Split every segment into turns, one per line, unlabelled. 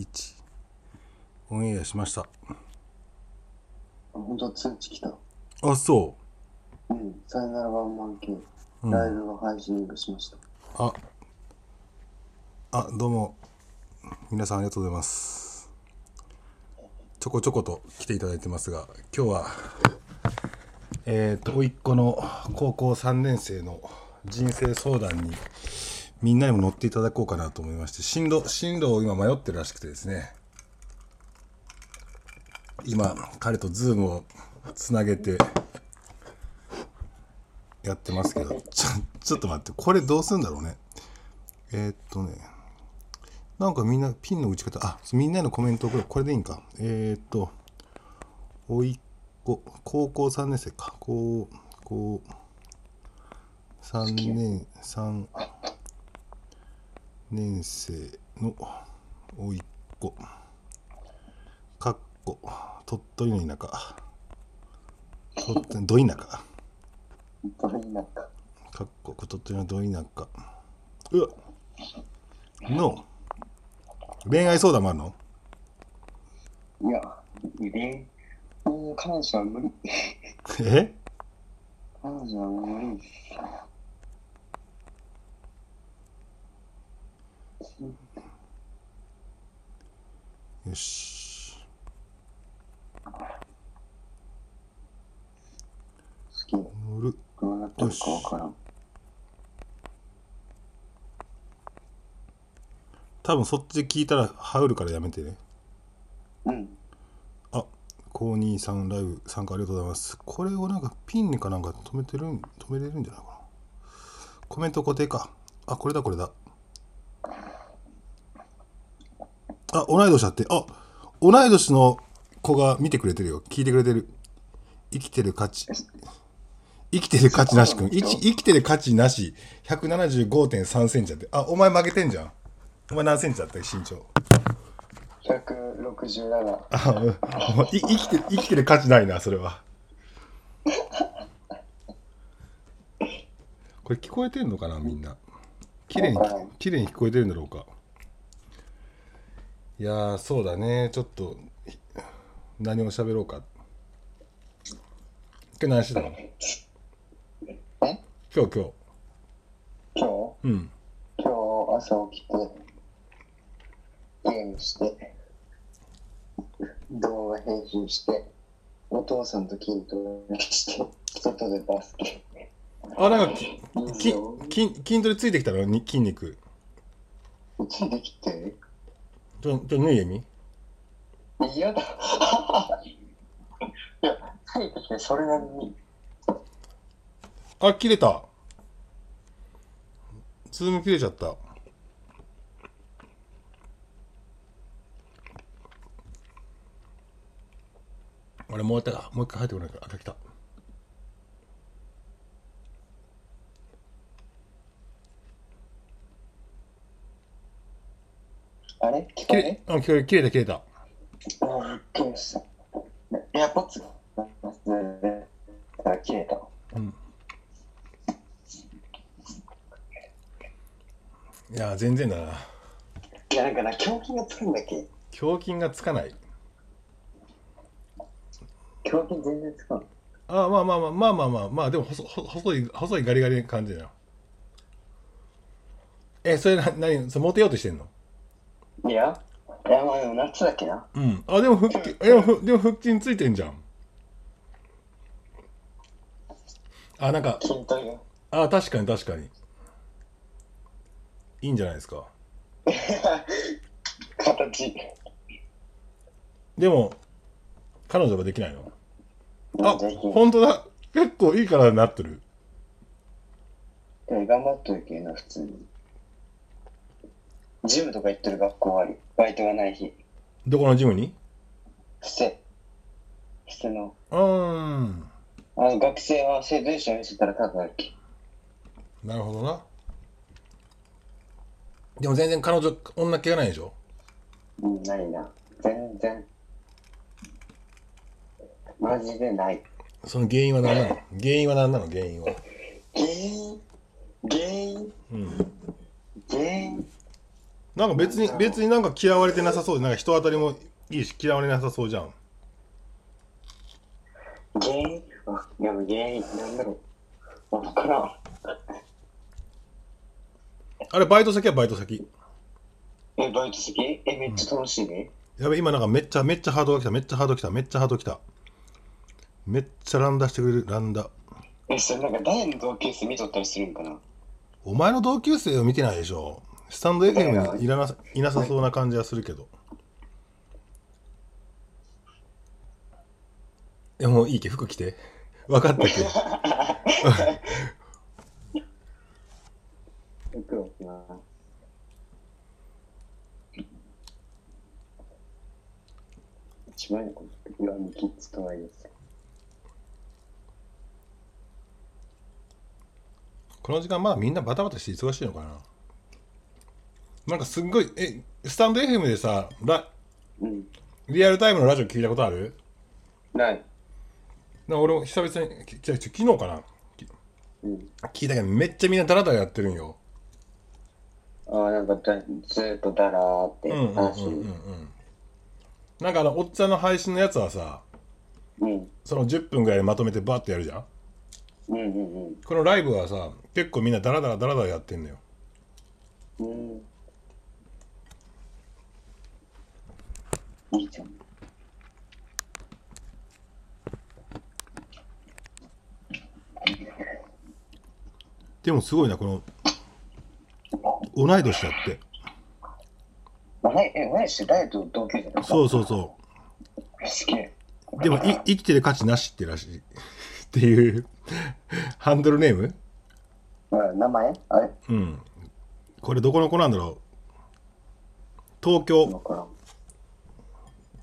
1オンエアしました
本当通知来た。
あそ
うん。さよならワンマン系。
う、うん、
ライブが配信しました。
ああどうも皆さんありがとうございますちょこちょこと来ていただいてますが今日はえっ、と甥っ子の高校3年生の人生相談にみんなにも乗っていただこうかなと思いまして進路進路を今迷ってるらしくてですね。今彼とズームをつなげてやってますけど。ちょちょっと待ってこれどうするんだろうね。えーっとね。なんかみんなピンの打ち方あみんなのコメントこれこれでいいんか。えーっと。おいっ子。高校3年生か。高校3年3年生のおいっ子。かっこ鳥取の田舎。鳥取ど田舎。
どれになった
かっこ鳥取のど田舎。うわの恋愛相談もあるの？
いや、恋もう彼女は無理。
え？
彼女は無理。
よし。
好き。
乗る
どうなってるかわからん。
多分そっち聞いたらハウルからやめてね
うん。
あ高兄さんライブ参加ありがとうございますこれをなんかピンにかなんか止めてるん止めれるんじゃないかなコメント固定かあこれだこれだあ同い年だって。あ同い年の子が見てくれてるよ。聞いてくれてる。生きてる価値。生きてる価値なしくん生きてる価値なし。175.3センチだって。あお前負けてんじゃん。お前何センチだった身長。
167。
あう生きて生きてる価値ないなそれは。これ聞こえてんのかなみんな。綺麗に綺麗に聞こえてるんだろうかいやーそうだね。ちょっとひ何を喋ろうか。今日何してたの？
え？
今日今日。
今日？
うん。
今日朝起きて、ゲームして、動画編集して、お父さんと筋トレして、外でバスケ。
あなんかきき筋筋トレついてきたの？に筋肉。
うちできて？る
ちょちょ縫いえみ
嫌だ。いや、ついてきてそれなりに。
あ切れた。ズーム切れちゃった。俺もう一回もう一回入ってこないからあ来た
あれ？聞こ
切
え
れあ切れ切れた切れた
ああ、びっくりした。エアポッツが切れた。
うんいや全然だない
や、なんかな、胸筋がつくんだっけ
胸筋がつかない
胸筋全然つかん。
あまあまあまあまあまあまあまあでも細細細い細いガリガリな感じだよえそれな何それモテようとしてんの
いや、いや、まあでも夏だっけな。
うん。あ、でも腹筋、でもふでも腹筋ついてんじゃん。あ、なんか、
筋トレ？
あ、確かに確かに。いいんじゃないですか。
形。
でも、彼女ができないの？あ、
ぜひ。
本当だ。結構いい体になってる。
でも頑張っとるけどな、普通に。ジムとか行ってる学校あり。バイトがない日。
どこのジムに？
伏せ。伏せの。
うーん。
あの学生は生徒一緒に見せたらただだっけ。
なるほどな。でも全然彼女、女気がないでしょ？
うん、ないな。全然。マジでない。
その原因は何なの？原因は何なの？原因は。
原因？原因？
うん。
原因？
なんか別に別になんか嫌われてなさそうでなんか人当たりもいいし嫌われなさそうじゃん。
原因あ、いや、原因、なんだろう。わからん。
あれバイト先はバイト先。
え、バイト先？え、めっちゃ楽しいね。
やべ今なんかめっちゃめっちゃハードが来ためっちゃハード来ためっちゃハード来た。めっちゃランダしてくれるランダ。
え、それなんか誰の同級生見とったりするんかな？
お前の同級生を見てないでしょスタンド FM にいらなさいなさそうな感じはするけど。いやもういいけ服着て。分かったっけ
はいです。
この時間まだみんなバタバタして忙しいのかな？なんかすっごいえスタンド FM でさラ
うん。
リアルタイムのラジオ聞いたことある？
ない。
な俺も久々にきじゃあ昨日かな？き
うん。
聞いたけどめっちゃみんなダラダラやってるんよ
ああ、なんかだずーっとだらーって
うんうんうんうん
話。
うんなんかあのおっちゃんの配信のやつはさ
うん。
その10分ぐらいでまとめてバッてやるじゃん？
うんうん
このライブはさ結構みんなダラダラダラダラやってんのよ
うん。うん。いいじゃん。
でもすごいなこの同い年だって。
あれ、え、何して誰と同級生だ
そうそうそ
すげえ。
うでもい生きてる価値なしってらしい。っていう。ハンドルネーム？
うん名前？あれ？
うん。これどこの子なんだろう？東京。
わからん。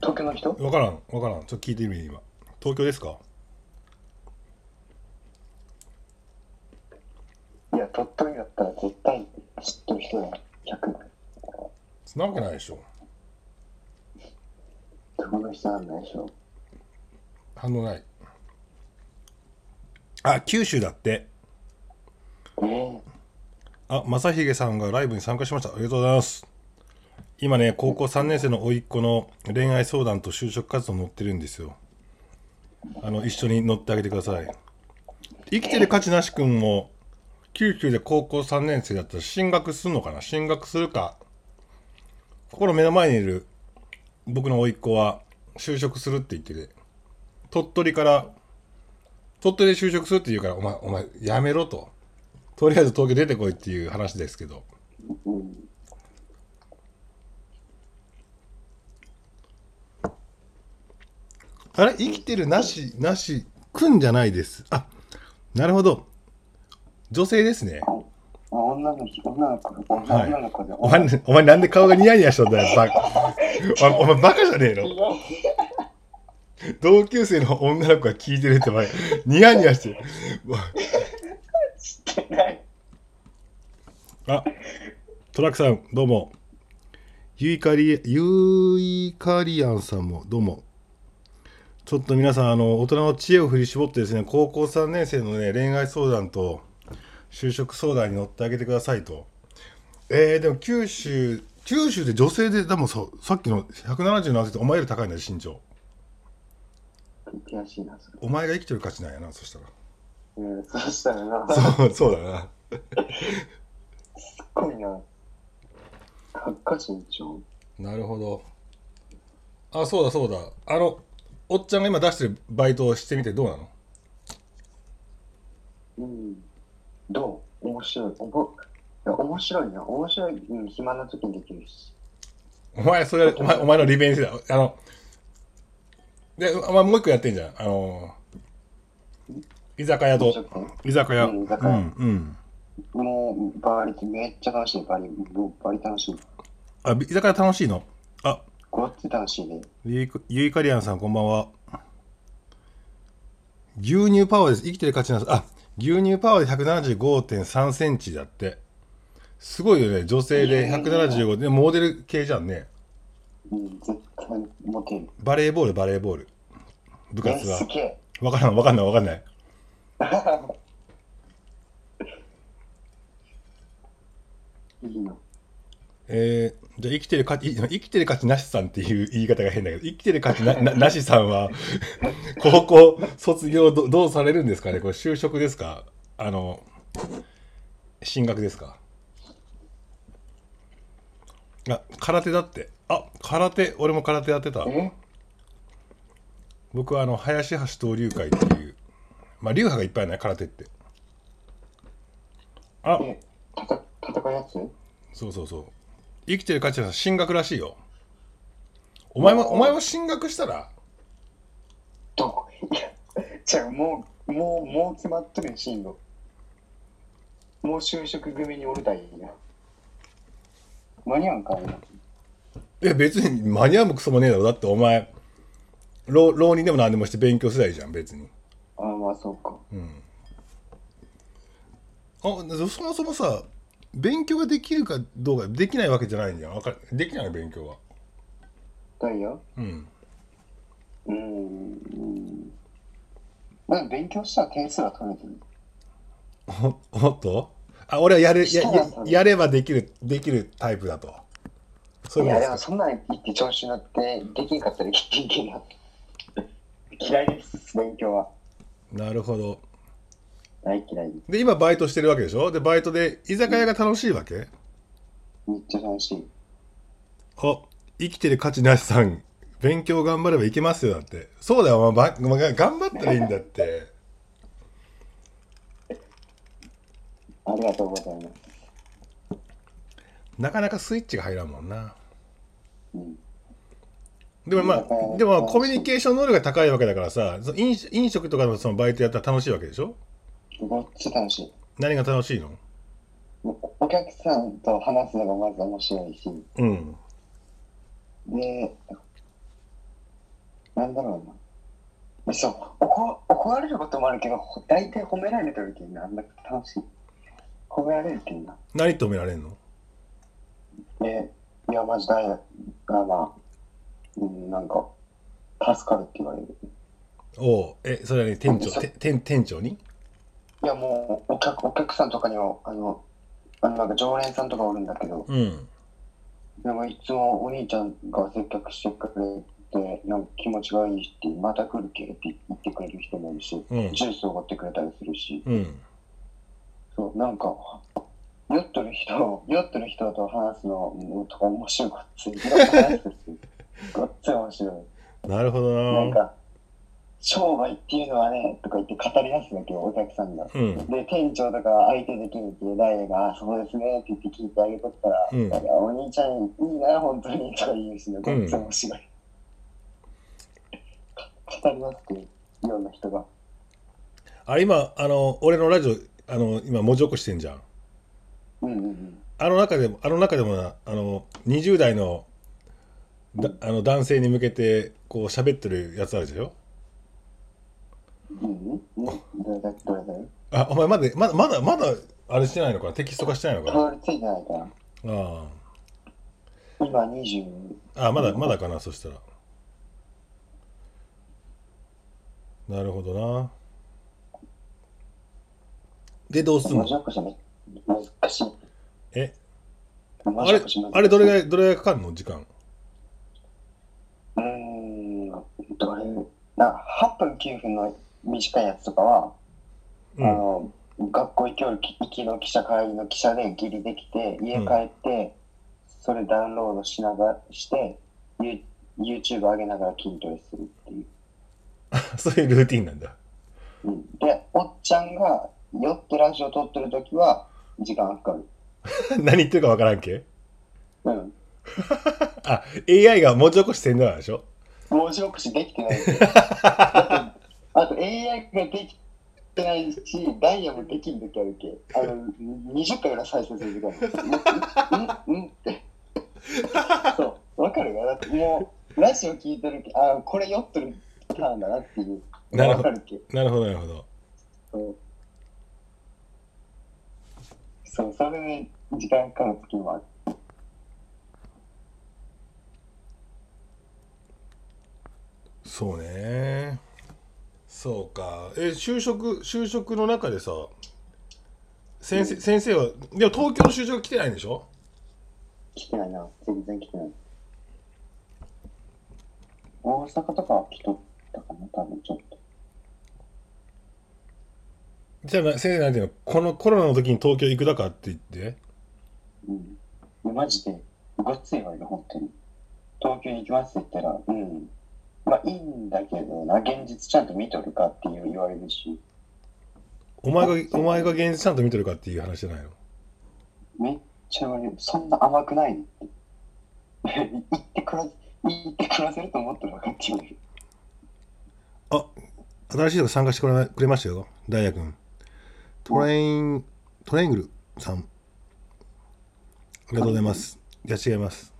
東京の人？
わからんわからん。ちょっと聞いてみる今。東京ですか？
いや、鳥取だったら絶対知ってる人だ。100枚。
そんなわけないでしょ。
どこの人なんないでしょ。
反応ない。あ九州だって。
え。ー、
あ正成さんがライブに参加しました。ありがとうございます今ね高校3年生の甥っ子の恋愛相談と就職活動乗ってるんですよ。あの一緒に乗ってあげてください。生きてる価値なし君も九州で高校3年生だったら進学するのかな？進学するか。ここの目の前にいる僕の甥っ子は就職するって言ってて鳥取から鳥取で就職するって言うからお前お前やめろと。とりあえず東京出てこいっていう話ですけど
うん。
あれ？生きてるなしなしくんじゃないです。あなるほど。女性ですね。
あ女の子、女の子、女の子で。
お前お前なんで顔がニヤニヤしとんだよバカ。おお前バカじゃねえの？同級生の女の子が聞いてるってお前ニヤニヤしてる。
知ってない。
あトラックさんどうも。ユイカリユイカリアンさんもどうもちょっと皆さんあの大人の知恵を振り絞ってですね高校3年生のね恋愛相談と就職相談に乗ってあげてくださいと。えー、でも九州九州で女性ででもささっきの170のってお前より高いんだよ身長。
悔しいな、それ。
お前が生きてる価値なんやなそしたら。
うん、そしたらな、
そうそうだな。
すっごいな。身長。
なるほど。あそうだそうだ。あのおっちゃんが今出してるバイトをしてみてどうなの？
うん。どう？面白い。おぼいや面白いな。面白い。うん、暇な時にできるし。
お前それお前お前のリベンジだあのでお前もう一個やってんじゃんあの居酒屋と居酒屋
うん居酒屋
うんうん
もう、バリ、めっちゃ楽しい。バリ、バリ楽しい。
あ居酒屋楽しいの？あ
ごっつ楽しいね。
ゆいゆいかりやんさんこんばんは。牛乳パワーです。生きてる価値なんです。あ牛乳パワーで175.3センチだって。すごいよね。女性で175でモデル系じゃんね。
うん、絶対モテる。
バレーボールバレーボール。部
え、
活は。
すげえ。
わからんわかんないわかんない。
いいの。
えーじゃあ生きてる価値生きてる価値なしさんっていう言い方が変だけど生きてる価値なな なしさんは高校卒業どどうされるんですかね？これ就職ですか？あの進学ですか？あ空手だって。あ空手俺も空手やってた。
え？
僕はあの林橋闘竜会っていうまあ流派がいっぱいない空手って。あ。
戦うやつ？
そうそうそう生きてる価値は進学らしいよお前もお前も進学したら？
どこいや、じゃあもう、もう、もう決まっとるよ、進路。もう就職組におるたいいな。間に合うんか今。
いや別に間に合うもクソもねえだろだってお前浪浪人でも何でもして勉強せないじゃん別に
ああ、まあそうか。
あそもそもさ勉強ができるかどうかできないわけじゃないんじゃんわかるできないの勉強は
だいよ。
うん
うーん。まあ勉強したら点数は取れてる。
おおっと？あ俺はやれやややればできるできるタイプだとそう
いや、
で
もそんなん言って調子乗って、できんかったらできんな。嫌いです、勉強は。
なるほど
大嫌いです。
で今バイトしてるわけでしょ？でバイトで居酒屋が楽しいわけ？
めっちゃ楽しい。
あ生きてる価値なしさん勉強頑張ればいけますよだってそうだよ、まあ、ばまあ頑張ったらいいんだって
ありがとうございます。
なかなかスイッチが入らんもんな
うん。
でもまあでもコミュニケーション能力が高いわけだからさ飲食飲食とかのそのバイトやったら楽しいわけでしょ？
ごっつ楽しい。
何が楽しいの？
おお客さんと話すのがまず面白いし、
うん
で、なんだろうな。そう、怒怒られることもあるけど、ほ大体褒められた時になんだか楽しい。褒められるけんな。
何止められんの？
で、いや、マジだよ。あまあ、うん、なんか、助かるって言われる。
おうえそれはね店長？て店店長に？
いや、もう、お客、お客さんとかには、あの、あの、なんか常連さんとかおるんだけど、
うん。
でもいつもお兄ちゃんが接客してくれて、なんか気持ちがいいしって、また来るけって言ってくれる人もいるし、
うん。
ジュースをおごってくれたりするし、
うん。
そう、なんか、酔ってる人、酔ってる人と話すのとか面白い ごっつい。ごっつい面白い。
なるほどな。
なんか、商売っていうのはね、とか言って語り出すわけよ、お客さんが。
うん
で、店長とか相手できるっていう誰が、あそうですねって言って聞いてあげとったら、
うん
お兄ちゃんいいな、本当に、とか言うしね、ごっつい面白い。か語り出すっていうような人が。
あ今あの俺のラジオあの今文字起こしてんじゃん
うんうんうん。
あの中でもあの中でもなあの20代のだあの男性に向けてこう喋ってるやつあるでしょ
うんうんどれだどれだよ
あお前まだまだまだまだあれしてないのか？なテキスト化してないのか？な
変わりついてないか。な。
あ。
今20、
ああまだまだかなそしたら。なるほどな。でどうすんの？え？
文
あれあれどれぐらいどれぐらいかかるの？時間。
うーん、どれ、な8分9分の短いやつとかは、
うん
あの、学校行きよる行きの記者会の記者でギリできて、家帰って、それダウンロードしながらして、ユ YouTube 上げながら筋トレするっていう。
そういうルーティンなんだ
うん、で、おっちゃんが酔ってラジオ撮ってる時は、時間かかる。
何言ってるかわからんけ？
うん。
あ AI が文字起こしせんだでしょ？
文字起こしできてない。あと AI ができてないし、ダイヤもできん時あるけ。あの、20回ぐらい再生する時間うんうんうんって。そう、わかるよ。だってもう、ラジオ聞いてるけ、あこれ酔ってるパターンだなっていう。
なるほど
わかるけ。
なるほどなるほど
そう、そうそれで時間かかる時もある。
そうねそうかえ就職就職の中でさ先生先生はでも東京の就職来てないんでしょ？
来てないな。全然来てない。大阪とかは来とったかな、多分ちょっと。
じゃあな先生なんていうの？このコロナの時に東京行くだかって言って？
うん。でマジで、ごっついわよ、本当に。東京に行きますって言ったら、うん。まあいいんだけどな、現実ちゃんと見とるかっていう言われるし、
お前がお前が現実ちゃんと見てるかっていう話じゃないの？
めっちゃ言われる。そんな甘くないの？って。言ってくら、言って暮らせると思ってるのかって言われる。
あ新しい人が参加してくれくれましたよダイヤ君トレイントレイングルさんありがとうございますいや違いますえー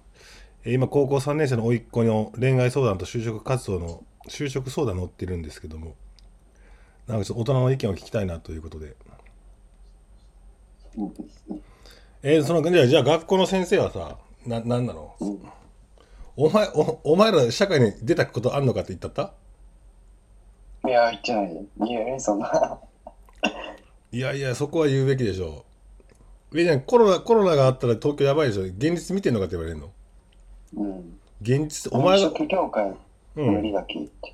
今高校3年生の甥っ子の恋愛相談と就職活動の就職相談載ってるんですけどもなんかちょっと大人の意見を聞きたいなということで。えーそのじゃあじゃあ学校の先生はさななんなの？
うん。
お前おお前ら社会に出たことあんのかって言ったった？
いや、言ってないよ。いや、そんな。
いやいや、そこは言うべきでしょう。え、じゃあコロナ、コロナがあったら東京やばいでしょ。現実見てんのかって言われるの？
うん。
現実、お前が、
業界
うん、
無理だけ言って。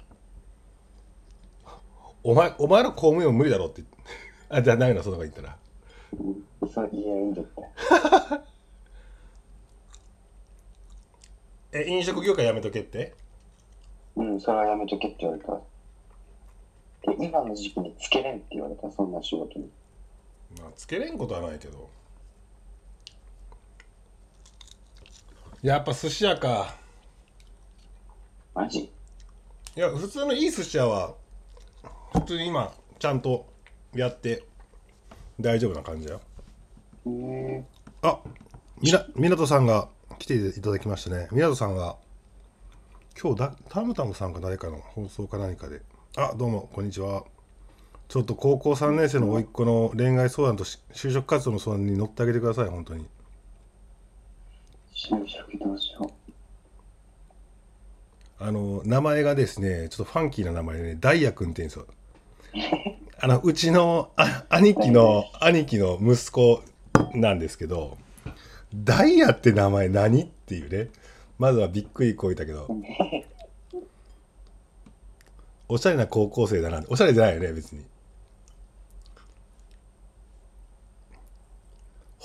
お前、お前ら公務員も無理だろうって。あ、じゃあないの、そのが言ったら。
うん。それ、いや、いいんだって。
え、飲食業界やめとけって？
うん、それはやめとけって言われた。で、今の時期につけれんって言われた、そんな仕事に。
まあ、つけれんことはないけど。やっぱ寿司屋か。
マジ？
いや、普通のいい寿司屋は、普通に今、ちゃんとやって、大丈夫な感じだよ。
へえ。
あみな湊さんが来ていただきましたね。湊さんは今日だタムタムさんか誰かの放送か何かで。あどうもこんにちは。ちょっと高校3年生の甥っ子の恋愛相談とし就職活動の相談に乗ってあげてください本当に
就職どうしよ
あの名前がですねちょっとファンキーな名前でねダイヤ君って言うんですよ。あのうちのあ兄貴の兄貴の息子なんですけどダイヤって名前何っていうね。まずはびっくりこいたけど。おしゃれな高校生だな。おしゃれじゃないよね別に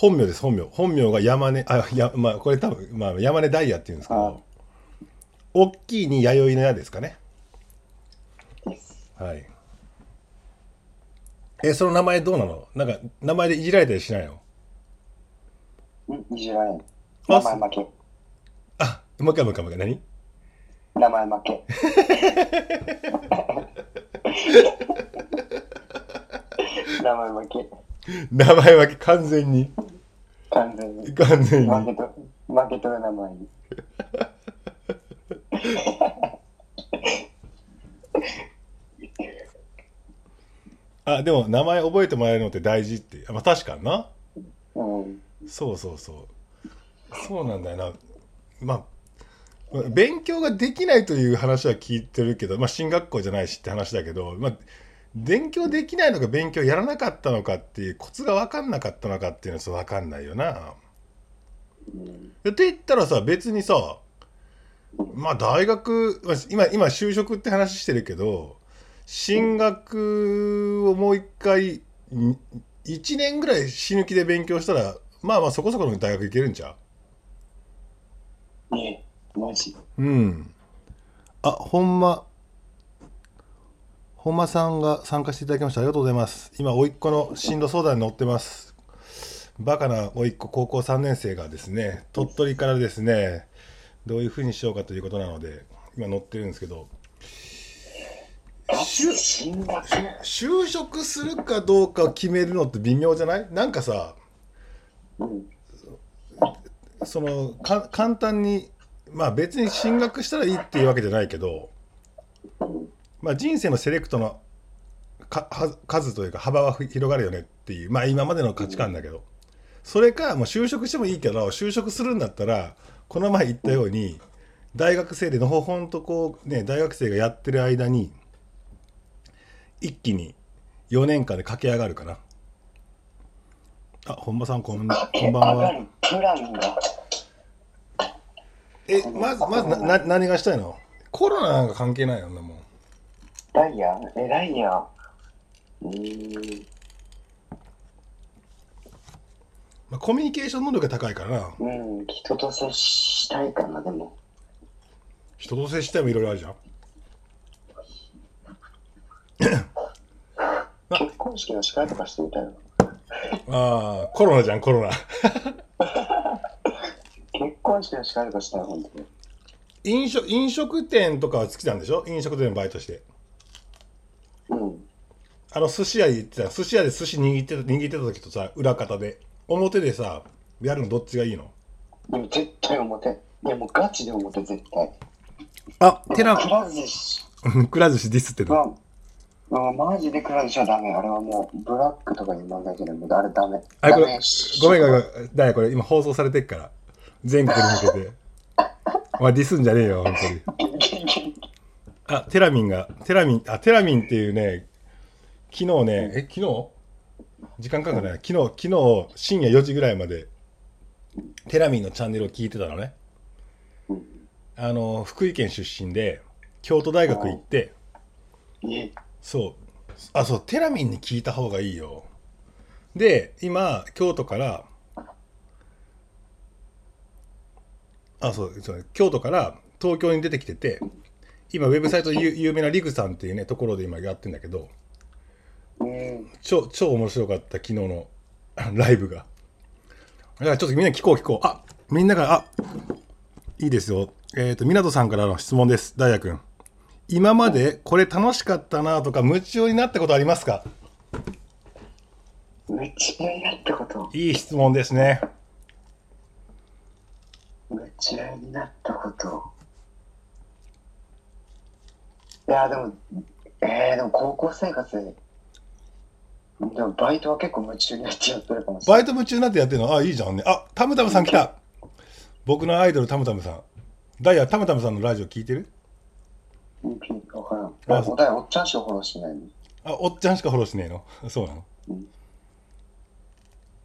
本名です本名本名が山根あやまあこれ多分、まあ、山根ダイヤっていうんですけ
あ
ど大きいに弥生の矢ですかね。はいえその名前どうなの？なんか名前でいじられたりしないの？
うん、いじられん。
あ
名前負け。
あもう一回もう一回もう一回何？
名前負け。名前負け。
名前分け完全に
完全に。
完全に
負けと負けとる名前に。
あでも名前覚えてもらえるのって大事ってあまあ確かにな
うん。
そうそうそうそうなんだよなまあ勉強ができないという話は聞いてるけど、まあ、進学校じゃないしって話だけど、まあ、勉強できないのか勉強やらなかったのかっていうコツが分かんなかったのかっていうのは分かんないよな。
うん
って言ったらさ別にさまあ大学まあ今今就職って話してるけど進学をもう一回1年ぐらい死ぬ気で勉強したらまあまあそこそこの大学行けるんちゃ
ねえ、マジ。
ううんあほんま本間さんが参加していただきましたありがとうございます。今甥っ子の進路相談に乗ってます。バカな甥っ子高校3年生がですね鳥取からですねどういうふうにしようかということなので今乗ってるんですけど。就職するかどうかを決めるのって微妙じゃない？なんかさ
うん。
そのか簡単にまあ別に進学したらいいっていうわけじゃないけどまあ人生のセレクトのかは数というか幅はふ広がるよねっていうまあ今までの価値観だけど。それかもう就職してもいいけど就職するんだったらこの前言ったように大学生でのほほんとこうね大学生がやってる間に一気に4年間で駆け上がるかな。あ本間さんこんこんばんは。えまずまずなな何がしたいの？コロナなんか関係ないよなもう
ダイヤえ、ダイヤうーん。
まあ、コミュニケーション能力が高いからな
うん、人と接したいかな、でも。
人と接してもいろいろあるじゃん
結婚式の司会とかしてみたいな。
ああコロナじゃんコロナ
結婚式の司会とかしたい、本当に。
飲食飲食店とかは好きなんでしょ？飲食店のバイトして
うん。
あの寿司屋で行ってた寿司屋で寿司握ってた握ってた時とさ裏方で表でさやるのどっちがいいの？
でも絶対表。いや、もうガチで表、絶対。
あテラ
くら寿司
くら寿司ディスって
あマジでくら寿司はダメ。あれはもう、ブラックとかに問題じゃない。あれダメ。
あこれ
ダメ
ごめんごめんだよこれ今放送されてっから全国に向けて お前ディスんじゃねえよ本当に あテラミンがテラミンあテラミンっていうね昨日ねえ昨日？時間かかるない。昨日昨日深夜4時ぐらいまでテラミンのチャンネルを聞いてたのね。
うん
あの福井県出身で京都大学行って
え
そう。あそうテラミンに聞いた方がいいよ。で今京都からあそうそう京都から東京に出てきてて今ウェブサイトで有有名なリグさんっていうねところで今やってんだけど
うん。
超超面白かった昨日の ライブが。だからちょっとみんな聞こう聞こう。あみんながあいいですよ。えっ、と湊さんからの質問ですダイヤ君。今までこれ楽しかったなとか夢中になったことありますか？
夢中になったこと。
いい質問ですね。
夢中になったこと。いや、でも、えー、でも高校生活で、でもバイトは結構夢中になってやってるかもしれない。
バイト夢中になってやってるの？あいいじゃんね。あタムタムさん来た。僕のアイドルタムタムさん。ダイヤタムタムさんのラジオ聞いてる？
うんピンわからん。
あ
あ、おだいおっちゃんしかフォローしないの。
あおっちゃんしかフォローしねえの？そうなの？
うん。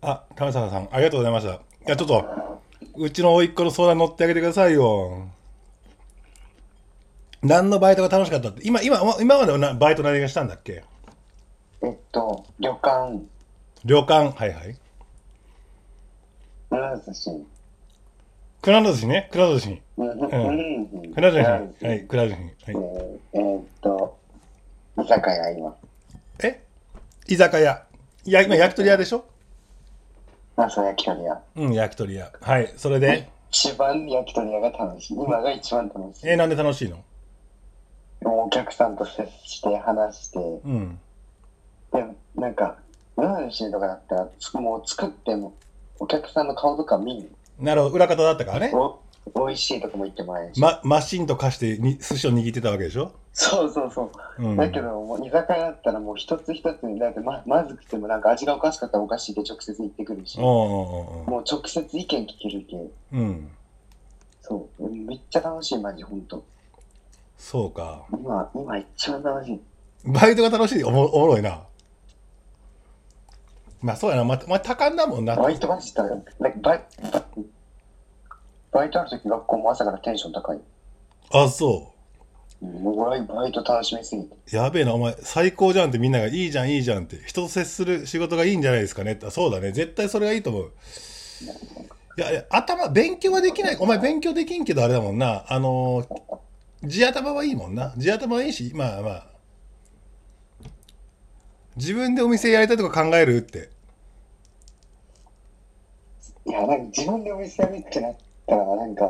あタムタムさんありがとうございました。いやちょっとうちの甥っ子の相談乗ってあげてくださいよ何のバイトが楽しかったって？今今今までなバイト何がしたんだっけ？
えっと、旅館、
旅館。はいはい。
うなずし。
くら寿司ね？くら寿司。
うん、うん、うん。
くら寿司。
くら
はいくら寿司。はい。
えーえーっと、居酒屋今。
え？居酒屋。いや今焼き鳥屋でしょ？
あ、そう、焼き鳥屋。
うん焼き鳥屋。はいそれで？
一番焼き鳥屋が楽しい。今が一番楽しい。
えなんで楽しいの？
お客さんと接して話して、
うん
でなんか、ルーシーとかだったら、つもう作っても、お客さんの顔とか見る。
なるほど裏方だったからね
お美味しいとかも言ってもらえるし。
ま、マシンと貸してに寿司を握ってたわけでしょ、
そうそうそう。
うん、
だけど、もう居酒屋だったらもう一つ一つに、だってままずくてもなんか味がおかしかったらおかしいって直接言ってくるし、もう直接意見聞けるけ。
うん
そう。めっちゃ楽しい、マジ、ほんと。
そうか。
今、今一番楽しい。
バイトが楽しい？おもおもろいな。まあそうやな。まお前多感だもんな。
バイトマジだよ。バイババイトあるとき学校も朝からテンション高い。
あそ
う。んもう俺バイト楽しみすぎて。
うやべえなお前最高じゃんってみんながいいじゃんいいじゃんって。人と接する仕事がいいんじゃないですかね。ってあそうだね。絶対それがいいと思う。いやいや頭勉強はできない。お前勉強できんけどあれだもんな。あのー地頭はいいもんな地頭はいいしまあまあ自分でお店やりたいとか考えるって
いや、なんか自分でお店やるってなったら、なんか、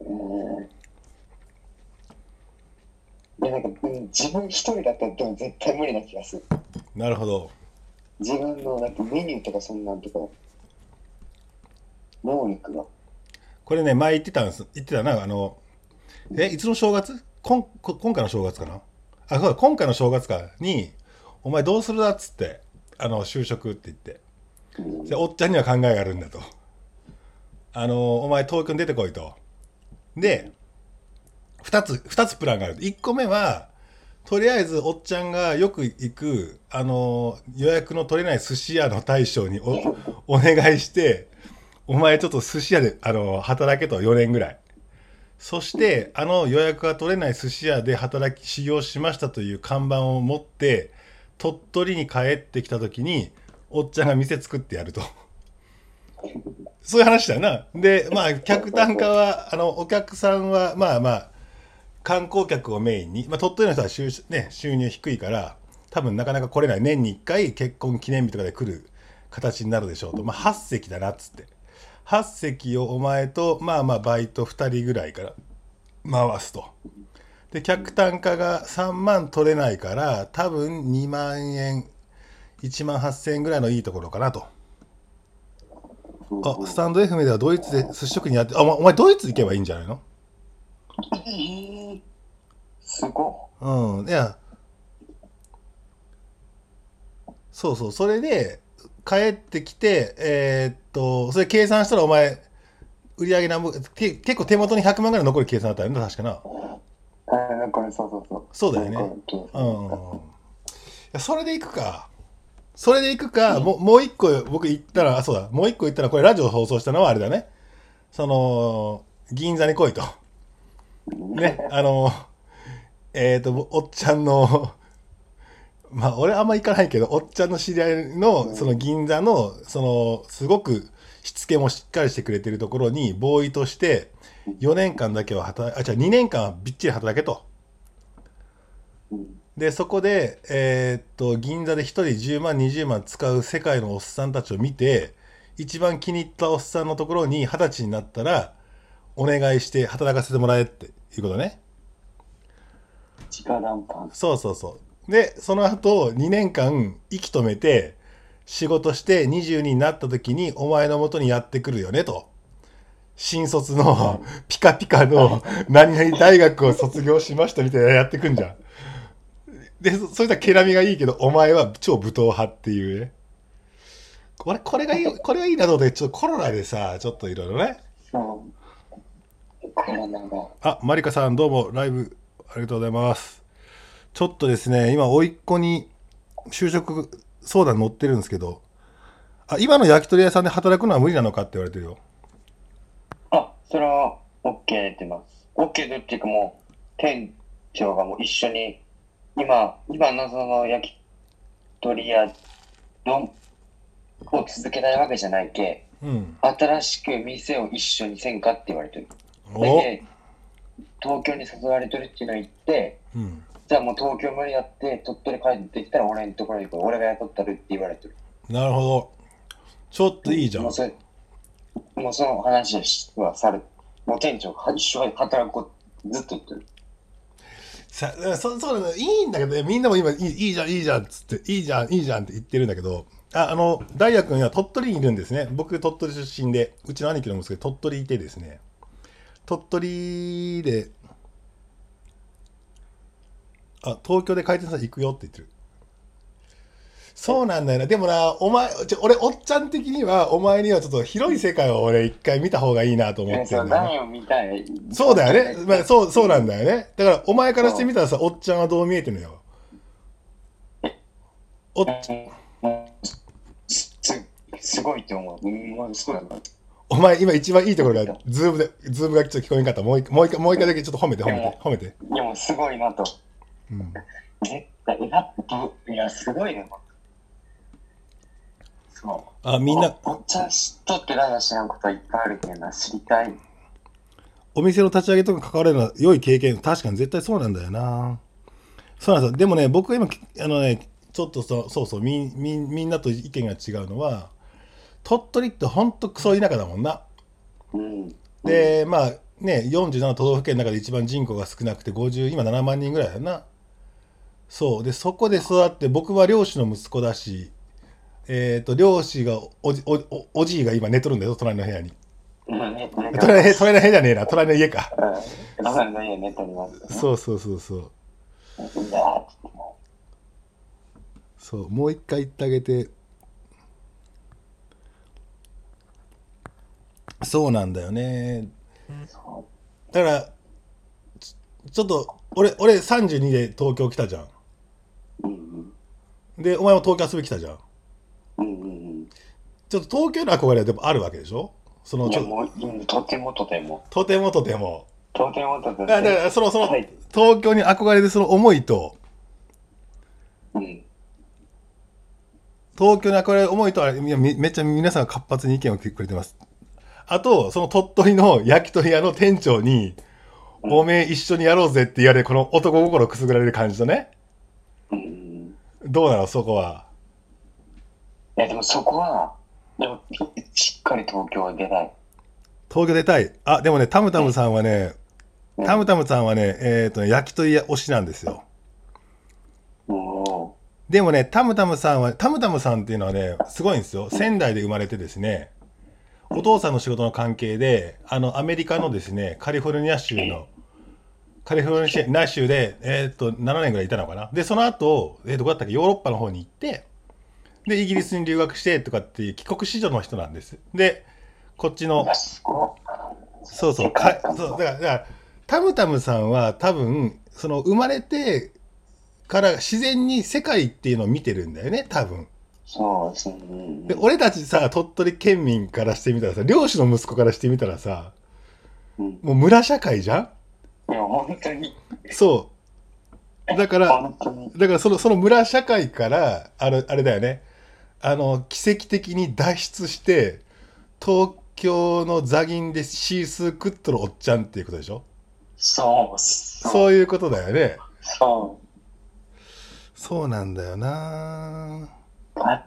うーん。いや、なんか、うん自分一人だったらでも絶対無理な気がする。
なるほど
自分の、なんかメニューとかそんなんとか、能力が。
これね前言ってたんです。言ってたな。あのえいつの正月？こんこ今回の正月かな？あそうだ今回の正月かに「お前どうするだ?」っつってあの就職って言って。
うん
でおっちゃんには考えがあるんだと。あのお前東京に出てこいと。で2つ二つプランがある。1個目はとりあえずおっちゃんがよく行くあの予約の取れない寿司屋の大将におお願いしてお前ちょっと寿司屋であの働けと4年ぐらい。そしてあの予約が取れない寿司屋で働き修行しましたという看板を持って鳥取に帰ってきた時におっちゃんが店作ってやると。そういう話だな。でまあ客単価はあのお客さんはまあまあ観光客をメインに、まあ、鳥取の人は収,、ね、収入低いから多分なかなか来れない。年に1回結婚記念日とかで来る形になるでしょうと、まあ、8席だなっつって。8席をお前とまあまあバイト2人ぐらいから回すと。で客単価が3万取れないから多分2万円1万8000円ぐらいのいいところかなと。あスタンド FM ではドイツで寿司職人やってあお前お前ドイツ行けばいいんじゃないの？
えー、すご
うん、いや、そうそう、それで、帰ってきて、えーっと、それ計算したらお前、売り上げなんぼ、け結構手元に100万ぐらい残る計算だったよね、確かな。
い。あこれそうそうそう。
そうだよねうん。それで行くか。それで行くか、もうもう一個僕行ったら、あ、そうだ、もう一個行ったら、これラジオ放送したのはあれだね。その、銀座に来いと。ね、あの、えっ、と、おっちゃんの、まあ、俺あんま行かないけど、おっちゃんの知り合いの、その銀座の、その、すごくしつけもしっかりしてくれてるところに、ボーイとして、4年間だけは働い、あ、じゃ2年間はびっちり働けと。
うん
で、そこで、えーっと、銀座で1人10万、20万使う世界のおっさんたちを見て、一番気に入ったおっさんのところに二十歳になったら、お願いして働かせてもらえっていうことね。
直談判。
そうそうそう。で、その後、2年間、息止めて、仕事して22になった時に、お前の元にやってくるよね、と。新卒の、ピカピカの、何々大学を卒業しましたみたいなのやってくんじゃん。で、そそれじゃ毛並みがいいけど、お前は超武闘派っていうね。これ、これがいい、これがいいなと思って、ちょっとコロナでさ、ちょっといろいろね。
そう。コロナが。
あ、マリカさん、どうも、ライブ、ありがとうございます。ちょっとですね、今、甥っ子に就職相談乗ってるんですけど、あ、今の焼き鳥屋さんで働くのは無理なのかって言われてるよ。
あ、それは OK 出てます。OK でっていうかもう、店長がもう一緒に、今、今のその焼き鳥屋のを続けたいわけじゃないけ、
うん。
新しく店を一緒にせんかって言われてる。
お
で、東京に誘われてるっていうのを言って、
うん。
じゃあもう東京無理やって、鳥取帰ってきたら俺のところに来い。俺が雇ったるって言われてる。
なるほど。ちょっといいじゃん
もう。それもうその話はされ、もう店長が一緒に働くことずっと言ってる。
さそそういいんだけどねみんなも今いいいいじゃんいいじゃんっつっていいじゃんいいじゃんって言ってるんだけどああのダイヤ君は鳥取にいるんですね僕鳥取出身でうちの兄貴の息子で鳥取いてですね鳥取であ東京で回転さん行くよって言ってるそうなんだよなでもなお前ちょ俺おっちゃん的にはお前にはちょっと広い世界を俺一回見た方がいいなと思ってるんだよね
何を見たい。
そうだよね。まあ、そう、そうなんだよね。だから、お前からしてみたらさ、おっちゃんはどう見えてるのよ。おっ
すすすごいと思う。うん、そうだ。
お前、今一番いいところが、ズームで、ズームがちょっと聞こえんかった。もう一回、もう一回、もう一回だけちょっと褒めて、褒めて、褒めて。
でもすごいなと。
うん。
絶対、え、だって、いや、すごいね。そう。
あ、みんな、
おおっちゃん知っとってないや知らんことはいっぱいあるけどな、知りたい。
お店の立ち上げとか関われるのは良い経験。確かに絶対そうなんだよな。そうなんですよ。でもね、僕が今、あのね、ちょっとそうそうそうみみみんなと意見が違うのは鳥取ってほんとクソ田舎だもんな。
うん。
で、まあね、47都道府県の中で一番人口が少なくて50今7万人ぐらいだな。そう。でそこで育って僕は漁師の息子だし、えー、と漁師がおじおおおじいが今寝とるんだよ隣の部屋に。隣の隣の部屋じゃねえな。隣の家か。
うん。あの家ね、とります。
そうそうそうそう。そうもう一回言ってあげて。そうなんだよね。だからちちょっと俺俺32で東京来たじゃん
う。うん。
でお前も東京遊び来たじゃん。
うん。うんうん。うん。
ちょっと東京の憧れはでもあるわけでしょ？そのちょ
もううんとてもとても。
とてもとても。
とてもとても。
あだからそのその
はい。
東京に憧れるその思いと。
うん。
東京に憧れる思いとあれいやめめっちゃ皆さん活発に意見をくれてます。あとその鳥取の焼き鳥屋の店長に「おめえ一緒にやろうぜ」って言われるこの男心くすぐられる感じとね。
うん
どうなの？そこは。い
やでもそこはでもしっかり東京は出たい。
東京出たい？あでもねタムタムさんはね
うん。
タムタムさんはねえっ、とね焼き鳥屋推しなんですよ。
お
でもね、タムタムさんは、タムタムさんっていうのはね、すごいんですよ。仙台で生まれてですね、お父さんの仕事の関係で、あの、アメリカのですね、カリフォルニア州の、カリフォルニア州で、えーっと、7年ぐらいいたのかな。で、その後、えー、どこだったっけ、ヨーロッパの方に行って、で、イギリスに留学してとかっていう帰国子女の人なんです。で、こっちのそうそう、かそうだから、だからタムタムさんは多分、その生まれてから自然に世界っていうのを見てるんだよね、多分。
そうですねうん
で、俺たちさ、鳥取県民からしてみたらさ、漁師の息子からしてみたらさ、
うん
もう村社会じゃん？
本当に。
そう。だから、だからそのその村社会からあれあれだよね。あの奇跡的に脱出して東京の座銀でシースー食っとるおっちゃんっていうことでしょ？
そうそう。
そういうことだよね。
そ
そうなんだよな。あ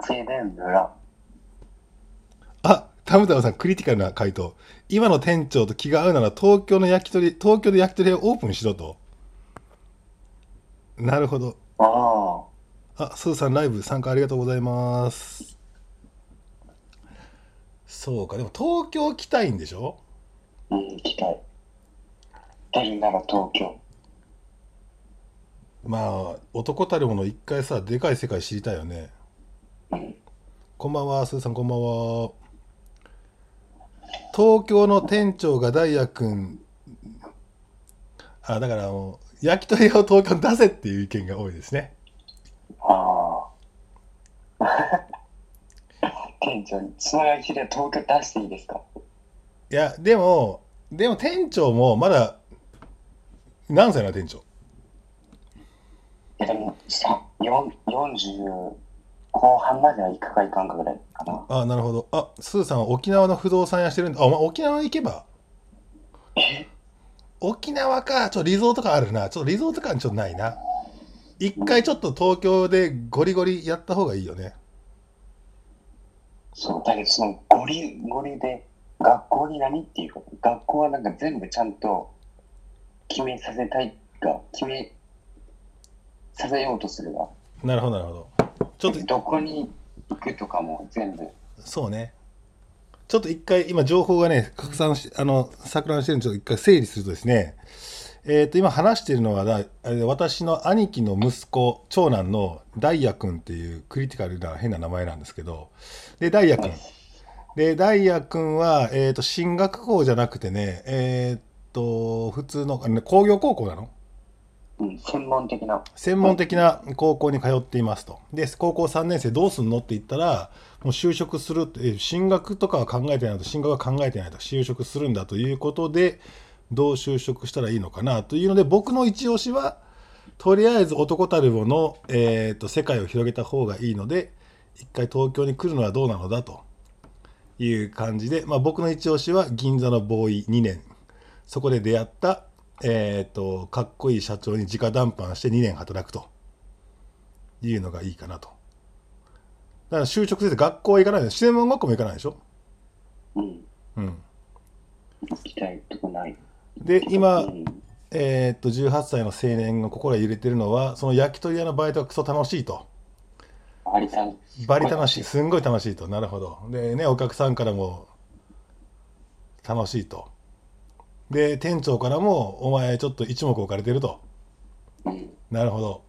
タムタムさんクリティカルな回答今の店長と気が合うなら東京の焼き鳥東京で焼き鳥屋をオープンしろと。なるほど。
ああ。
あ、スーさんライブ参加ありがとうございます。そうか、でも東京来たいんでしょ？
うん行きたい。出るなら東京。
まあ、男たるもの一回さ、でかい世界知りたいよね。
うん。
こんばんは、スーさんこんばんは。東京の店長がダイヤ君、あ、だからもう、焼き鳥屋を東京に出せっていう意見が多いですね。
ああ 店長につながりきで東京出していいですか？
いや、でも、でも店長もまだ、何歳なの店長？
いやでもさ4 40後半までは行くか行かんかぐらいかな
あ、なるほど。あ、スーさんは沖縄の不動産屋してるんだ。あ、お前沖縄行けば？
え？
沖縄か。ちょっとリゾート感あるな。ちょっとリゾート感ちょっとないな。一回ちょっと東京でゴリゴリやった方がいいよね。
そうだけどそのゴリゴリで学校に何っていうか学校はなんか全部ちゃんと決めさせたいが決めさせようとするが
なるほど、なるほど。ちょっと、
どこに行くとかも全部。
そうね。ちょっと一回、今情報がね、拡散し、あの、錯乱してるんで、ちょっと一回整理するとですね、えっ、と、今話しているのは私の兄貴の息子、長男のダイヤ君っていうクリティカルな変な名前なんですけど、で、ダイヤ君。で、ダイヤ君は、えっ、と、進学校じゃなくてね、えっ、と、普通の、あのね工業高校なの？
専門的な
専門的な高校に通っていますと。で、高校3年生どうすんのって言ったら、もう就職するって、進学とかは考えてないと、進学は考えてないと、就職するんだということで、どう就職したらいいのかなというので、僕の一押しは、とりあえず男たるもの、えーと、世界を広げた方がいいので、一回東京に来るのはどうなのだという感じで、まあ、僕の一押しは銀座のボーイ2年、そこで出会った、えー、とかっこいい社長に直談判して2年働くというのがいいかなと。だから就職して学校は行かないで、専門学校も行かないでしょ。
うん
うん、
行きたいとこない
で、今
う、ん
えー、と18歳の青年が心を揺れてるのは、その焼き鳥屋のバイトがクソ楽しいと。
ありたい
バリ楽しい、すんごい楽しいと。なるほど。でね、お客さんからも楽しいと。で、店長からも、お前ちょっと一目置かれてると。
うん
なるほど。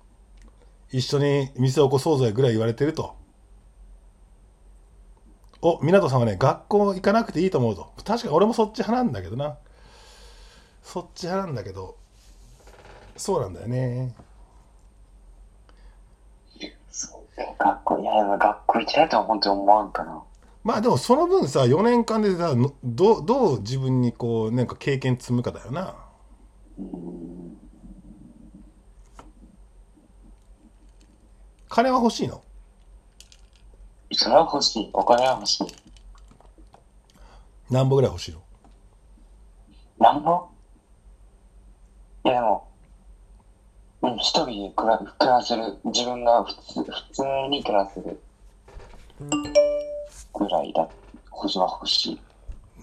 一緒に店を起こそうぜぐらい言われてると。お、湊さんはね、学校行かなくていいと思うと。確かに俺もそっち派なんだけどな。そっち派なんだけど、そうなんだよね。
そう学校いやでも学校行きたいとは本当に思わんかな
まあでもその分さ4年間でさのどうどう自分にこうなんか経験積むかだよな
うん
金は欲しいの？
それは欲しい。お金は欲しい。
何本ぐらい欲しいの？
なんぼ？いやでも、うん、一人で暮ら暮らせる。自分が普通普通に暮らせる。ぐらいだ。星は欲しい。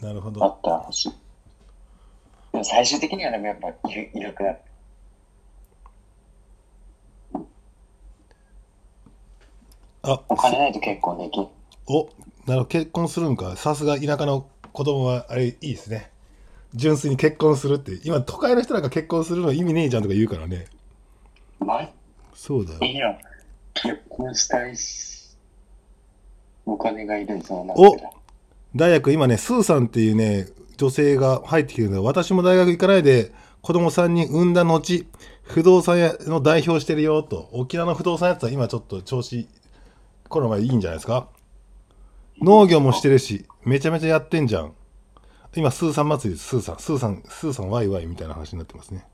なるほ
だ
ど
ったら欲しい。でも最終的にはでもやっぱいるいなくなる。
あ
お金ないと結婚できん。
おなるほど結婚するんかさすが田舎の子供はあれいいですね純粋に結婚するって今都会の人なんか結婚するの意味ねえじゃんとか言うからね
ま
そうだよ
いいよ。結婚したいし。お金がいるそうな
お大学今ねスーさんっていうね女性が入ってきてるんだ私も大学行かないで子供さんに産んだ後不動産屋の代表してるよと。沖縄の不動産屋って今ちょっと調子この前いいんじゃないですか。農業もしてるしめちゃめちゃやってんじゃん。今スーさん祭りです。スーさん。スーさんスーさんワイワイみたいな話になってますね。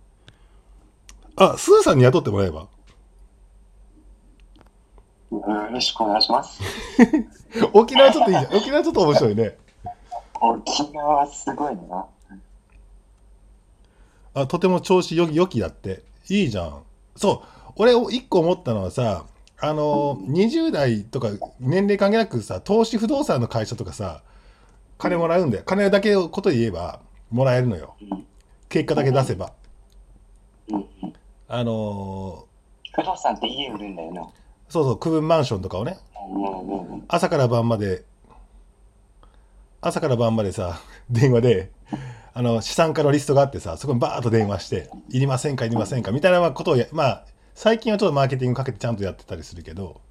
あスーさんに雇ってもらえば
よろしくお願いします。
沖縄ちょっといいじゃん。沖縄ちょっと面白いね。
沖縄すごいな。
あとても調子よよきだって。いいじゃん。そう。俺一個思ったのはさあの20代とか年齢関係なくさ投資不動産の会社とかさ金もらうんだよ。金だけのこと言えばもらえるのよ。
うん。
結果だけ出せば。
うん。うん。
あの
不動産って家売るんだよな。
そうそう区分マンションとかをね。朝から晩まで朝から晩までさ 電話であの資産家のリストがあってさそこにバーッと電話して「いりませんかいりませんか」みたいなことをやまあ最近はちょっとマーケティングかけてちゃんとやってたりするけど。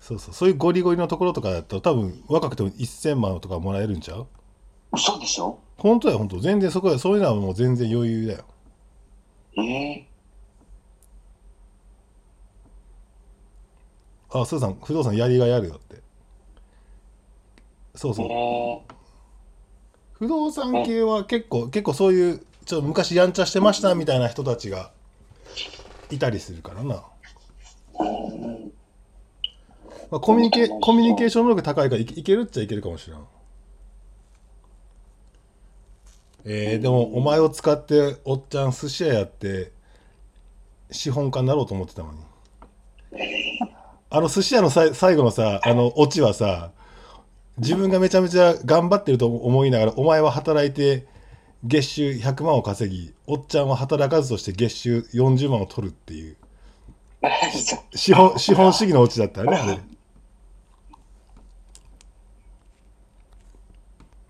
そうそうそういうゴリゴリのところとかだと多分若くても1000万とかもらえるんちゃう？
嘘でしょ。
本当だよ本当。全然そこはそういうのはもう全然余裕だよ。
ええ
あスーさん不動産やりがいあるよって。そう
え
そう。
え
不動産系は結構結構そういうちょっと昔やんちゃしてましたみたいな人たちがいたりするからな、
うん
まあ、コミュニケコミュニケーション能力高いからいけいけるっちゃいけるかもしれん。えー、でもお前を使っておっちゃん寿司屋やって資本家になろうと思ってたのにあの寿司屋のさい最後のさあのオチはさ自分がめちゃめちゃ頑張ってると思いながらお前は働いて月収100万を稼ぎおっちゃんは働かずとして月収40万を取るっていう 資本資本主義のオチだったよねあれ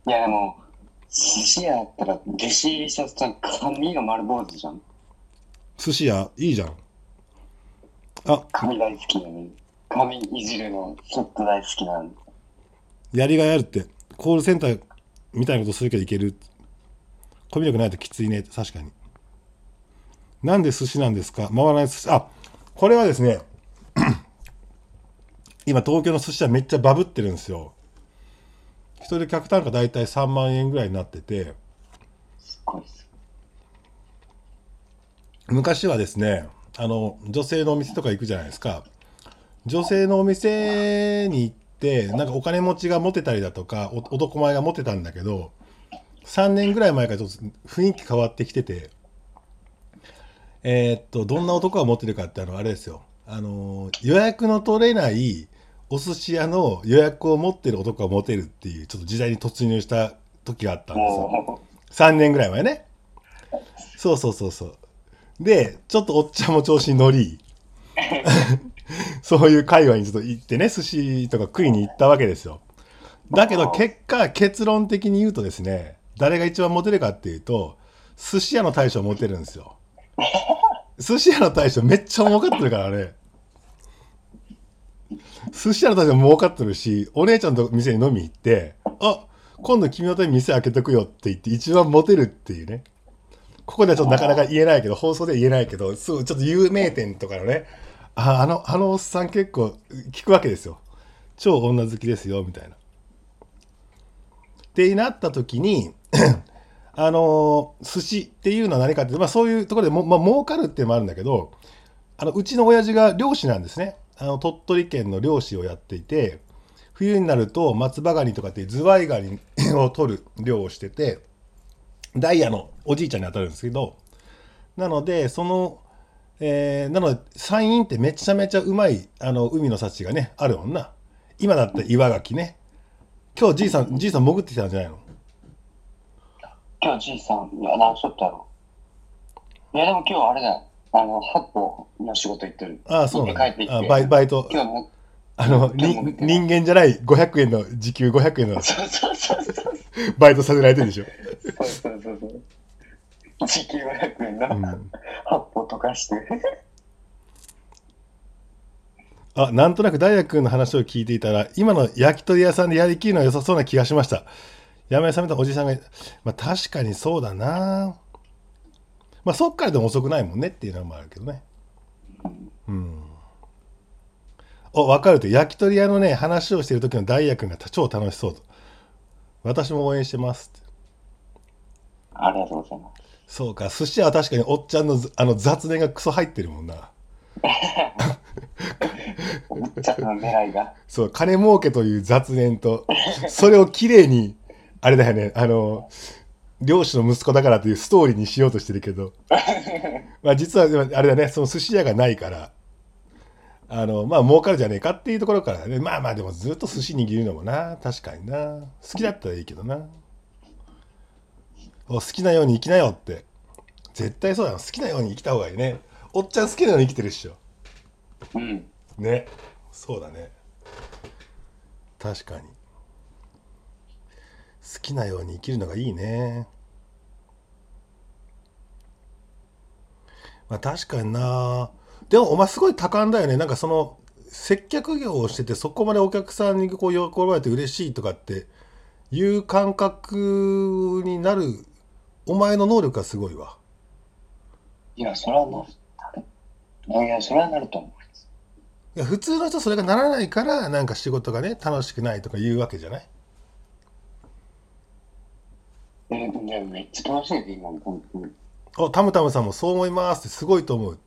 いやでも、寿司屋やったら弟子入りしたさ髪が丸坊主じゃん。
寿司屋いいじゃんあ
髪大好きなのに。髪いじるのちょっと大好きなのに。
やりがいあるって。コールセンターみたいなことするけどいける。コミュ力ないときついね。って確かに。なんで寿司なんですか？回らない寿司。あこれはですね 今東京の寿司屋めっちゃバブってるんですよ。一人客単価大体3万円ぐらいになってて。
すごいっす。
昔はですねあの女性のお店とか行くじゃないですか女性のお店に行ってなんかお金持ちがモテたりだとか男前がモテたんだけど3年ぐらい前からちょっと雰囲気変わってきててえーっとどんな男がモテるかってあのあれですよ。あの予約の取れないお寿司屋の予約を持ってる男がモテるっていうちょっと時代に突入した時があったんですよ。3年ぐらい前ね。そうそうそうそう。でちょっとおっちゃんも調子に乗り そういう界隈にちょっと行ってね寿司とか食いに行ったわけですよ。だけど結果結論的に言うとですね誰が一番モテるかっていうと寿司屋の大将モテるんですよ。寿司屋の大将めっちゃ儲かってるからね寿司屋の大将も儲かってるしお姉ちゃんと店に飲み行ってあ今度君のために店開けとくよって言って一番モテるっていうね。ここではちょっとなかなか言えないけど放送では言えないけどそうちょっと有名店とかのねああのあのおっさん結構聞くわけですよ。超女好きですよみたいな。ってなった時に あの寿司っていうのは何かって、まあ、そういうところでも、まあ儲かるっていうのもあるんだけどあのうちの親父が漁師なんですね。あの鳥取県の漁師をやっていて冬になると松葉ガニとかっていうズワイガニ を取る漁をしててダイヤのおじいちゃんに当たるんですけどなのでそのえーなので山陰ってめちゃめちゃうまいあの海の幸がねあるもんな今だって岩ガキね今日じいさんじいさん潜ってきたんじゃないの？
今日じいさん、いや、何しとったやろ。いや、でも今日あれだよ。あの、八歩の仕事行ってる。
ああそうなんだあバイバイト
今日も、
あの人間じゃない500円の時給500円の。バイトさせられてるでしょ、
そうそうそうそう。時給500円な。
うん、
八歩溶かして。
あなんとなく大学君の話を聞いていたら今の焼き鳥屋さんでやりきるのは良さそうな気がしました山屋さんみたおじさんが、まあ、確かにそうだなまあそっからでも遅くないもんねっていうのもあるけどねうんお分かると焼き鳥屋のね話をしてる時の大也君が超楽しそうと私も応援してますって
ありがとうございます。
そうか。寿司屋は確かにおっちゃんのずあの雑念がクソ入ってるもんな。
おっちゃんの狙いが。
そう金儲けという雑念とそれをきれいにあれだよねあの漁師の息子だからというストーリーにしようとしてるけど。まあ実はあれだねその寿司屋がないからあのまあ儲かるじゃねえかっていうところからね。まあまあでもずっと寿司握るのもな。確かにな。好きだったらいいけどな。お好きなように生きなよって。絶対そうだよ好きなように生きた方がいいね。おっちゃん好きなように生きてるっしょ。
うん。
ね。そうだね。確かに。好きなように生きるのがいいね。まあ確かにな。でもお前すごい多感だよね。なんかその接客業をしててそこまでお客さんにこう喜ばれて嬉しいとかっていう感覚になるお前の能力がすごいわ
いや、それはなる。いや、それはなると思
いや普通の人それがならないからなんか仕事がね楽しくないとか言うわけじゃない？
めっちゃ楽しいで、今、本当に。
おタムタムさんもそう思いますってすごいと思う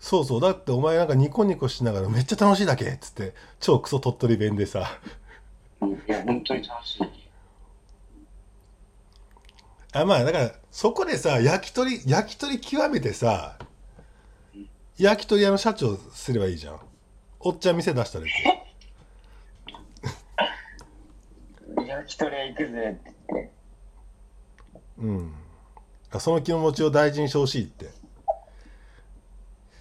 そうそうだってお前なんかニコニコしながらめっちゃ楽しいだけっつって超クソ鳥取弁でさ
うんいや、本当に楽しい。
あまあだからそこでさ焼き鳥焼き鳥極めてさ焼き鳥屋の社長すればいいじゃん。おっちゃん店出したらいい
焼き鳥屋行くぜって。
うん。あその気持ちを大事にしてほしいって。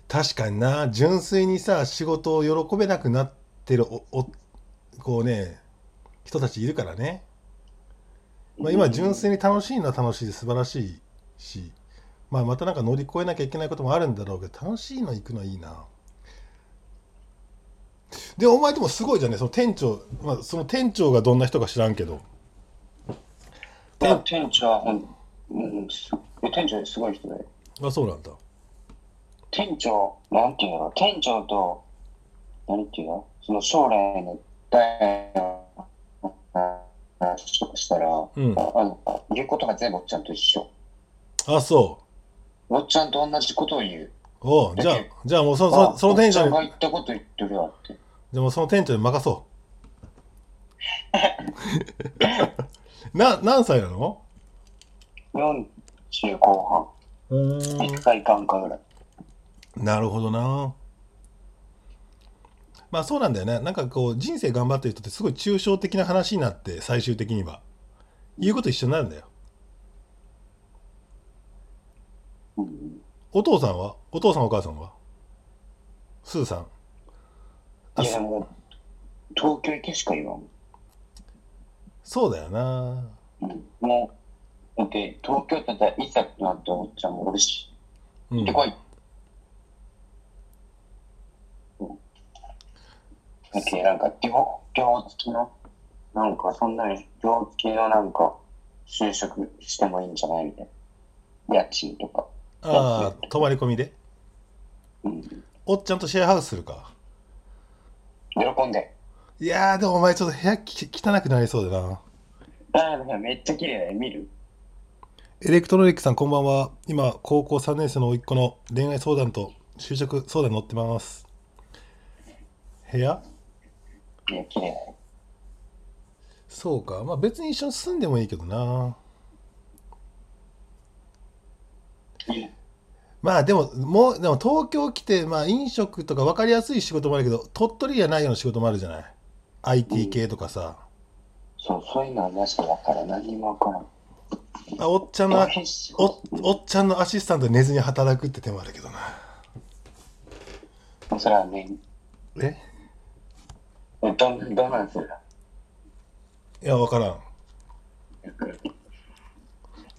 確かにな純粋にさ仕事を喜べなくなってるおおこうね人たちいるからね、まあ、今純粋に楽しいのは楽しいで素晴らしいし、まあ、またなんか乗り越えなきゃいけないこともあるんだろうけど楽しいの行くのはいいな。でお前でもすごいじゃんねその店長、まあ、その店長がどんな人か知らんけど。
まあ、店長はほん、うん、店長すごい人で。
あそうなんだ。
店長、なんていうの店長と、何ていうの？その将来の大の話とかしたら、
うん
ああの言うことが全部おっちゃんと一緒。
あそう
おっちゃんと同じことを言う。
おうじゃあじゃあもうそそその店長に
おっちゃんが言ったこと言ってるわって。
じゃあもうその店長に任そう な何歳なの
？40後
う
半。1回かんかぐらい。
なるほどなまあそうなんだよね。なんかこう人生頑張ってる人ってすごい抽象的な話になって最終的には。言うこと一緒になるんだよ。
うん。
お父さんは？お父さんお母さんは？スーさん。あ
いや、もう、東京行けしか言わん。
そうだよな。
うん。もう、だって、東京って言ったらいざってなっておっちゃんもおるし、
うん。
行ってこい。うん。だけなんか、両、両付きの、なんか、そんなに、両付きのなんか、就職してもいいんじゃないみたいな。家賃とか。
ああ泊まり込みで？
うん。
おっちゃんとシェアハウスするか
喜んで。
いやーでもお前ちょっと部屋き汚くなりそうだな
ダメの部屋めっちゃ綺麗だよ。見る？
エレクトロニックさんこんばんは今高校3年生の甥っ子の恋愛相談と就職相談に乗ってます部屋？
いや、綺麗だよ。
そうか。まあ別に一緒に住んでもいいけどな。まあでももうでも東京来てまあ飲食とか分かりやすい仕事もあるけど鳥取じゃないような仕事もあるじゃない？IT 系とかさ、
そう、そういうのはマジでわからん。何にもわからん。
あおっちゃんのお
事
おっちゃんのアシスタントで寝ずに働くって手もあるけどな。
それはね、
え？
えどん、どんなんする
いや分からん。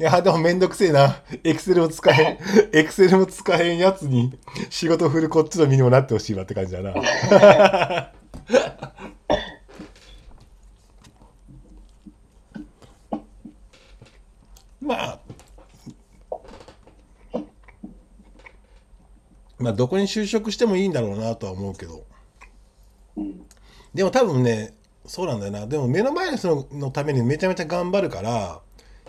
いやでもめんどくせえな。エクセルも使えん エクセルも使えんやつに仕事振るこっちの身にもなってほしいわって感じだな。まあ。まあどこに就職してもいいんだろうなとは思うけど。
うん。
でも多分ねそうなんだよな。でも目の前の人のためにめちゃめちゃ頑張るから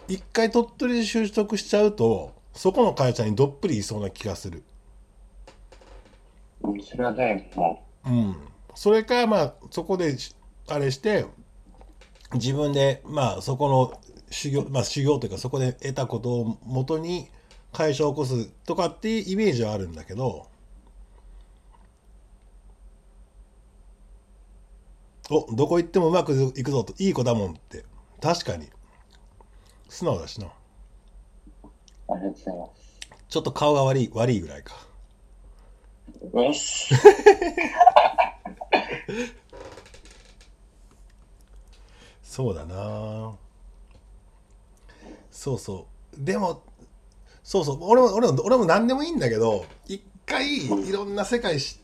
一回鳥取で就職しちゃうとそこの会社にどっぷりいそうな気がする。
うんそれはね、も
う。ん。それかまあそこでしあれして自分でまあそこの修行まあ修行というかそこで得たことをもとに会社を起こすとかっていうイメージはあるんだけどおどこ行ってもうまくいくぞといい子だもんって。確かに。素直だしな。
う、ありがとうございま
ちょっと顔が悪い悪いぐらいか。
す。よし。
そうだな。そうそう。でもそうそう。俺も俺も俺も何でもいいんだけど一回いろんな世界し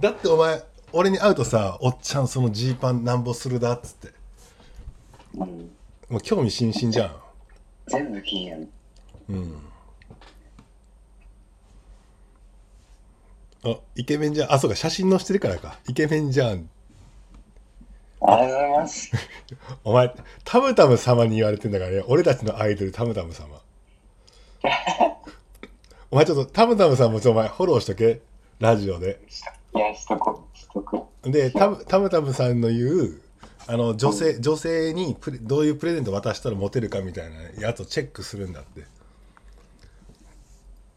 だってお前俺に会うとさ「おっちゃんそのジーパンなんぼするだ」っつって。
うん。
もう興味津々じゃん。
全部気になる。
うん。あイケメンじゃん。あそうか写真載してるからか。イケメンじゃん。
ありがとうございます。
お前タムタム様に言われてんだからね。俺たちのアイドルタムタム様。お前ちょっとタムタムさんもちょっとお前フォローしとけ。ラジオで。
いや、しとこ
でタムタムタムさんの言うあの女性女性にプレどういうプレゼント渡したらモテるかみたいなやつをチェックするんだって。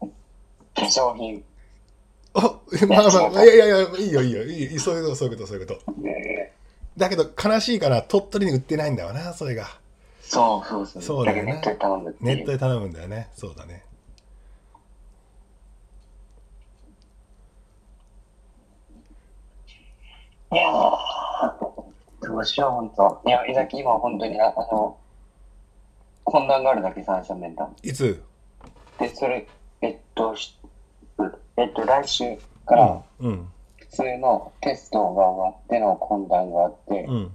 う。化粧品。
あまあまあいやいやいやいいよいいよいいよ。そういうことそういうことそういうこと。
ね
だけど悲しいから鳥取に売ってないんだわなそれが。
そうそうそう。
そうだよね。
ネットで頼む
んだよね。そうだね
いやーどうしよう、ほんと。いや、いざき今本当に、ああの、懇談があるだけ三者面談。
いつ？
で、それ、えっと、しえっと、来週から
うん。
普通のテストが終わっての懇談があって、
うん。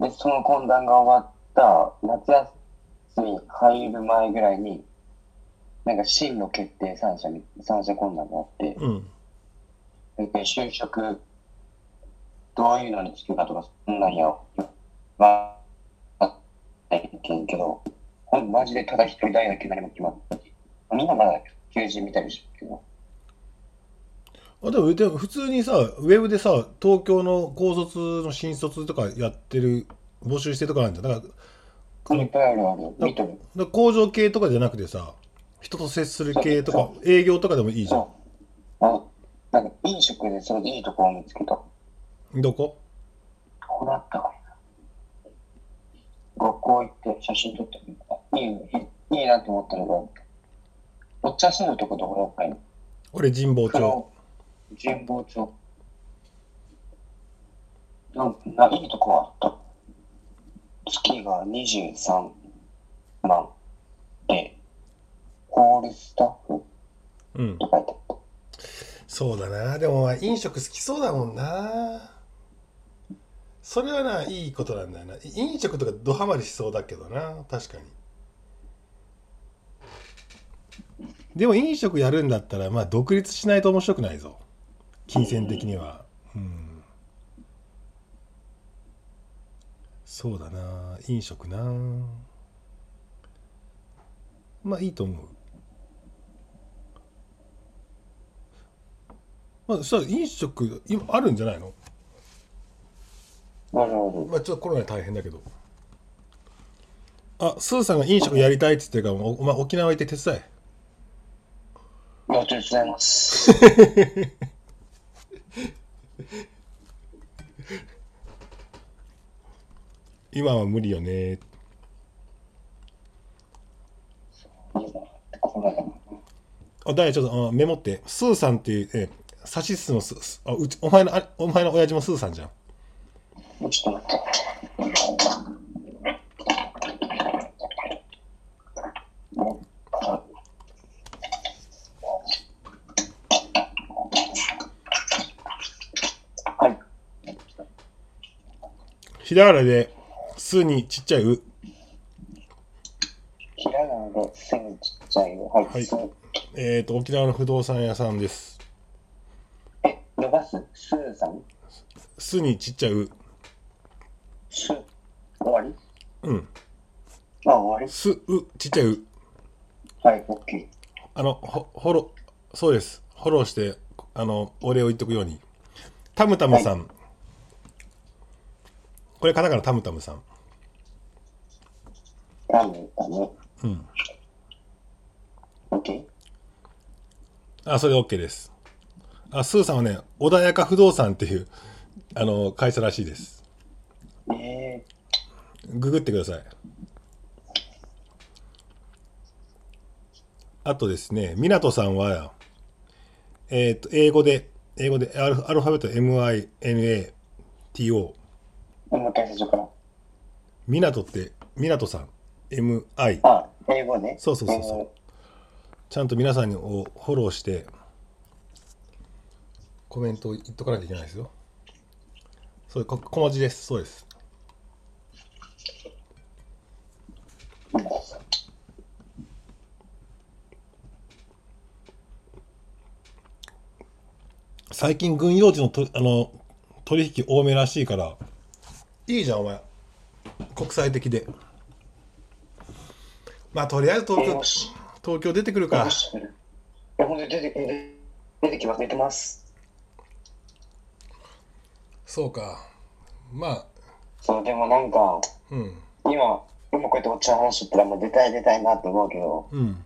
で、その懇談が終わった夏休み入る前ぐらいに、なんか進路決定三者に、三者懇談があって、
うん。
で就職、どういうのに就くかとか、そんなんや、まあ、ないけんけど、ほんマジでただ一人大学何も決まったし、みんなまだ求人見たりしてるけど、
あでもでも普通にさウェブでさ東京の高卒の新卒とかやってる募集してるとかなんじゃんだから
いっぱいあるある、見とる。
工場系とかじゃなくてさ人と接する系とか営業とかでもいいじゃん。
あ、なんか飲食でそれでいいとこを見つけた。
どこ？
こうなったかな。学校行って写真撮ってみた。いいねいいなと思ったのが、おっちゃん住むとこどころかい
俺神保町
神保町。なんかいいとこあった？月が23万で、ホールスタッフ？
うん
って書いてあった。
そうだなでもまあ飲食好きそうだもんなそれはないいことなんだよな。飲食とかドハマりしそうだけどな。確かに。でも飲食やるんだったらまあ独立しないと面白くないぞ。金銭的には。うん。そうだな。飲食な。まあいいと思う。まあそしたら飲食今あるんじゃないの？
なるほ
まあちょっとコロナで大変だけど。あスーさんが飲食やりたいって言ってるからおお前沖縄行って手伝え。
ど。ありがとうございます。
今は無理よね。あダイヤちょっとあメモって。スーさんっていうえサシスのススあうちお前のあお前の親父もスーさんじゃん
もうちょっと待って。はい。
ひらがなで「す」にちっちゃい「う
ひらがなで、すぐちっちゃいよ。はい。
はい
す
えっ、と沖縄の不動産屋さんです
え、伸ばす？すーさん「
す」にちっちゃい「う
す。終わり」
うん。
あ、終「わ
す」「う」ちっちゃい「う。
りはい、オッケー。」
あのほフォローそうです。フォローしてあのお礼を言っとくように。タムタムさん、これカタカナタムタムさん。
ラーメンだね。
うん。
オッケー。
あそれで OK です。あスーさんはね穏やか不動産っていうあの会社らしいです
え
ググってください。あとですね湊さんはえっ、と英語で英語でアルフアルファベット MINATO
ー、もう一回最初から。
湊って湊さん MI
あ、英語ね。
そうそうそうそう。ちゃんと皆さんをフォローしてコメントを言っとかなきゃいけないですよ。そうこ小文字です。そうです最近軍用地のとあの取引多めらしいからいいじゃんお前。国際的で。まあとりあえず東京。東京出てくるか。
出て、出出てきます。出てます。
そうか。まあ。
そう、でもなんか、
うん。
今、今こうやっておっちゃんの話してたら、もう出たい出たいなって思うけど、
うん。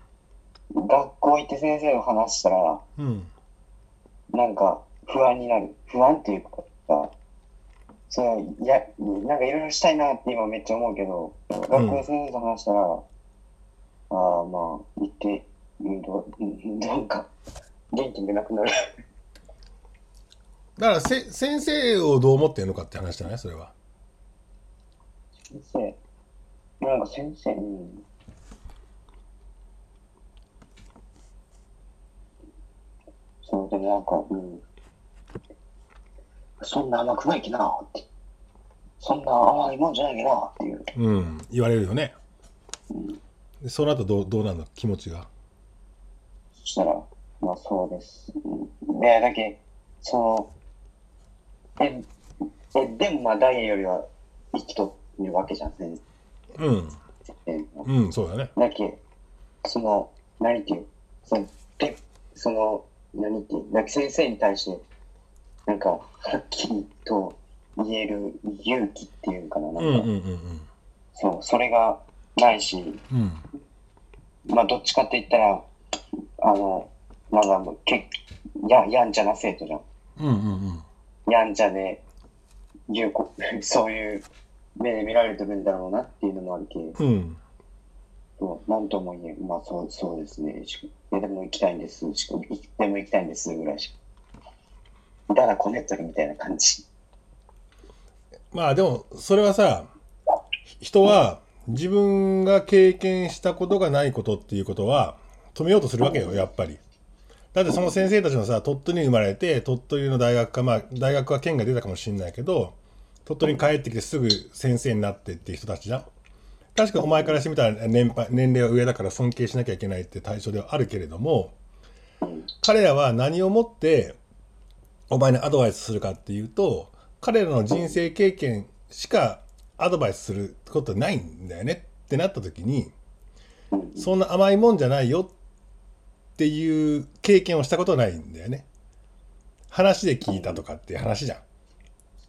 学校行って先生の話したら、
うん。
なんか不安になる。不安っていうかさ、そう、いや、なんかいろいろしたいなって今めっちゃ思うけど、学校で先生と話したら、ああ、まあ、行って、うんどうんなんか、元気がなくなる。
だからせ先生をどう思ってんのかって話じゃない？それは。
先生、なんか先生、うん。そう、でもなんか、うん。そんな甘くないきなって。そんな甘いもんじゃないきなっていう。
うん言われるよねでその後どうどうなるの？気持ちが？
そしたら、まあそうです。うんで、だけ、その、え、え、でもまあダイヤよりは生きとるわけじゃん、先
うん。
生。
うんそうだね。
だけ、その、何ていう、その、で、その、何ていう、だけ先生に対して、なんか、はっきりと言える勇気っていうかな、なんか、
うんうんうん
そう、それがないし、
うん。
まあ、どっちかって言ったら、あの、なんかもう、けや、やんちゃな生徒じゃん。
うんうんうん。
やんちゃで、いうこ、そういう目で見られてるんだろうなっていうのもあるけど、
うん
そうなんとも言えん、まあそうそうですね。しいやでも行きたいんです。しでも行きたいんですぐらいしか。だらこねっとるみたいな感じ。
まあでもそれはさ人は自分が経験したことがないことっていうことは止めようとするわけよやっぱり。だってその先生たちもさ鳥取に生まれて鳥取の大学かまあ大学は県が出たかもしれないけど鳥取に帰ってきてすぐ先生になってっていう人たちじゃん。確かお前からしてみたら年配年齢は上だから尊敬しなきゃいけないって対象ではあるけれども彼らは何をもってお前にアドバイスするかっていうと彼らの人生経験しかアドバイスすることないんだよねってなった時にそんな甘いもんじゃないよっていう経験をしたことないんだよね。話で聞いたとかっていう話じゃ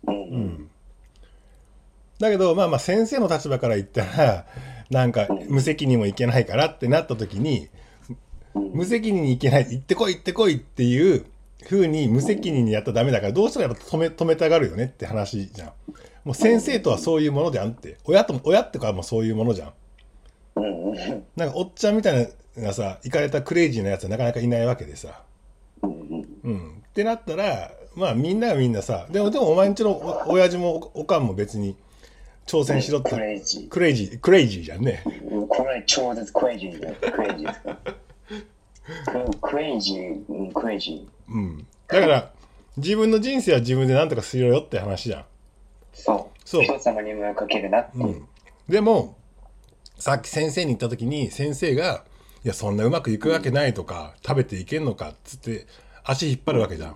ん。
うん。
だけどまあまあ先生の立場から言ったらなんか無責任もいけないからってなった時に
うん。
無責任にいけない行ってこい行ってこいっていう風に無責任にやったらダメだからどうしてもやっぱ止め止めたがるよねって話じゃん。もう先生とはそういうものじゃんって。親とも親ってかもそういうものじゃん。なんかおっちゃんみたいなさイカれたクレイジーなやつはなかなかいないわけでさ。
うん。
うん。ってなったらまあみんながみんなさでもでもお前んちのお親父もおおかんも別に挑戦しろって。
クレイジー
クレイジー。クレイジーじゃんね。
うんこれ超絶クレイジーだよクレイジーですか。ククレイジー。うんクレイジー。
うん。だから自分の人生は自分で何とかするよって話じゃん。
そう。
そう。
人様に迷惑かけるなって。いう
うん、でもさっき先生に言った時に先生が「いやそんなうまくいくわけない」とか「食べていけんのか」っつって足引っ張るわけじゃん。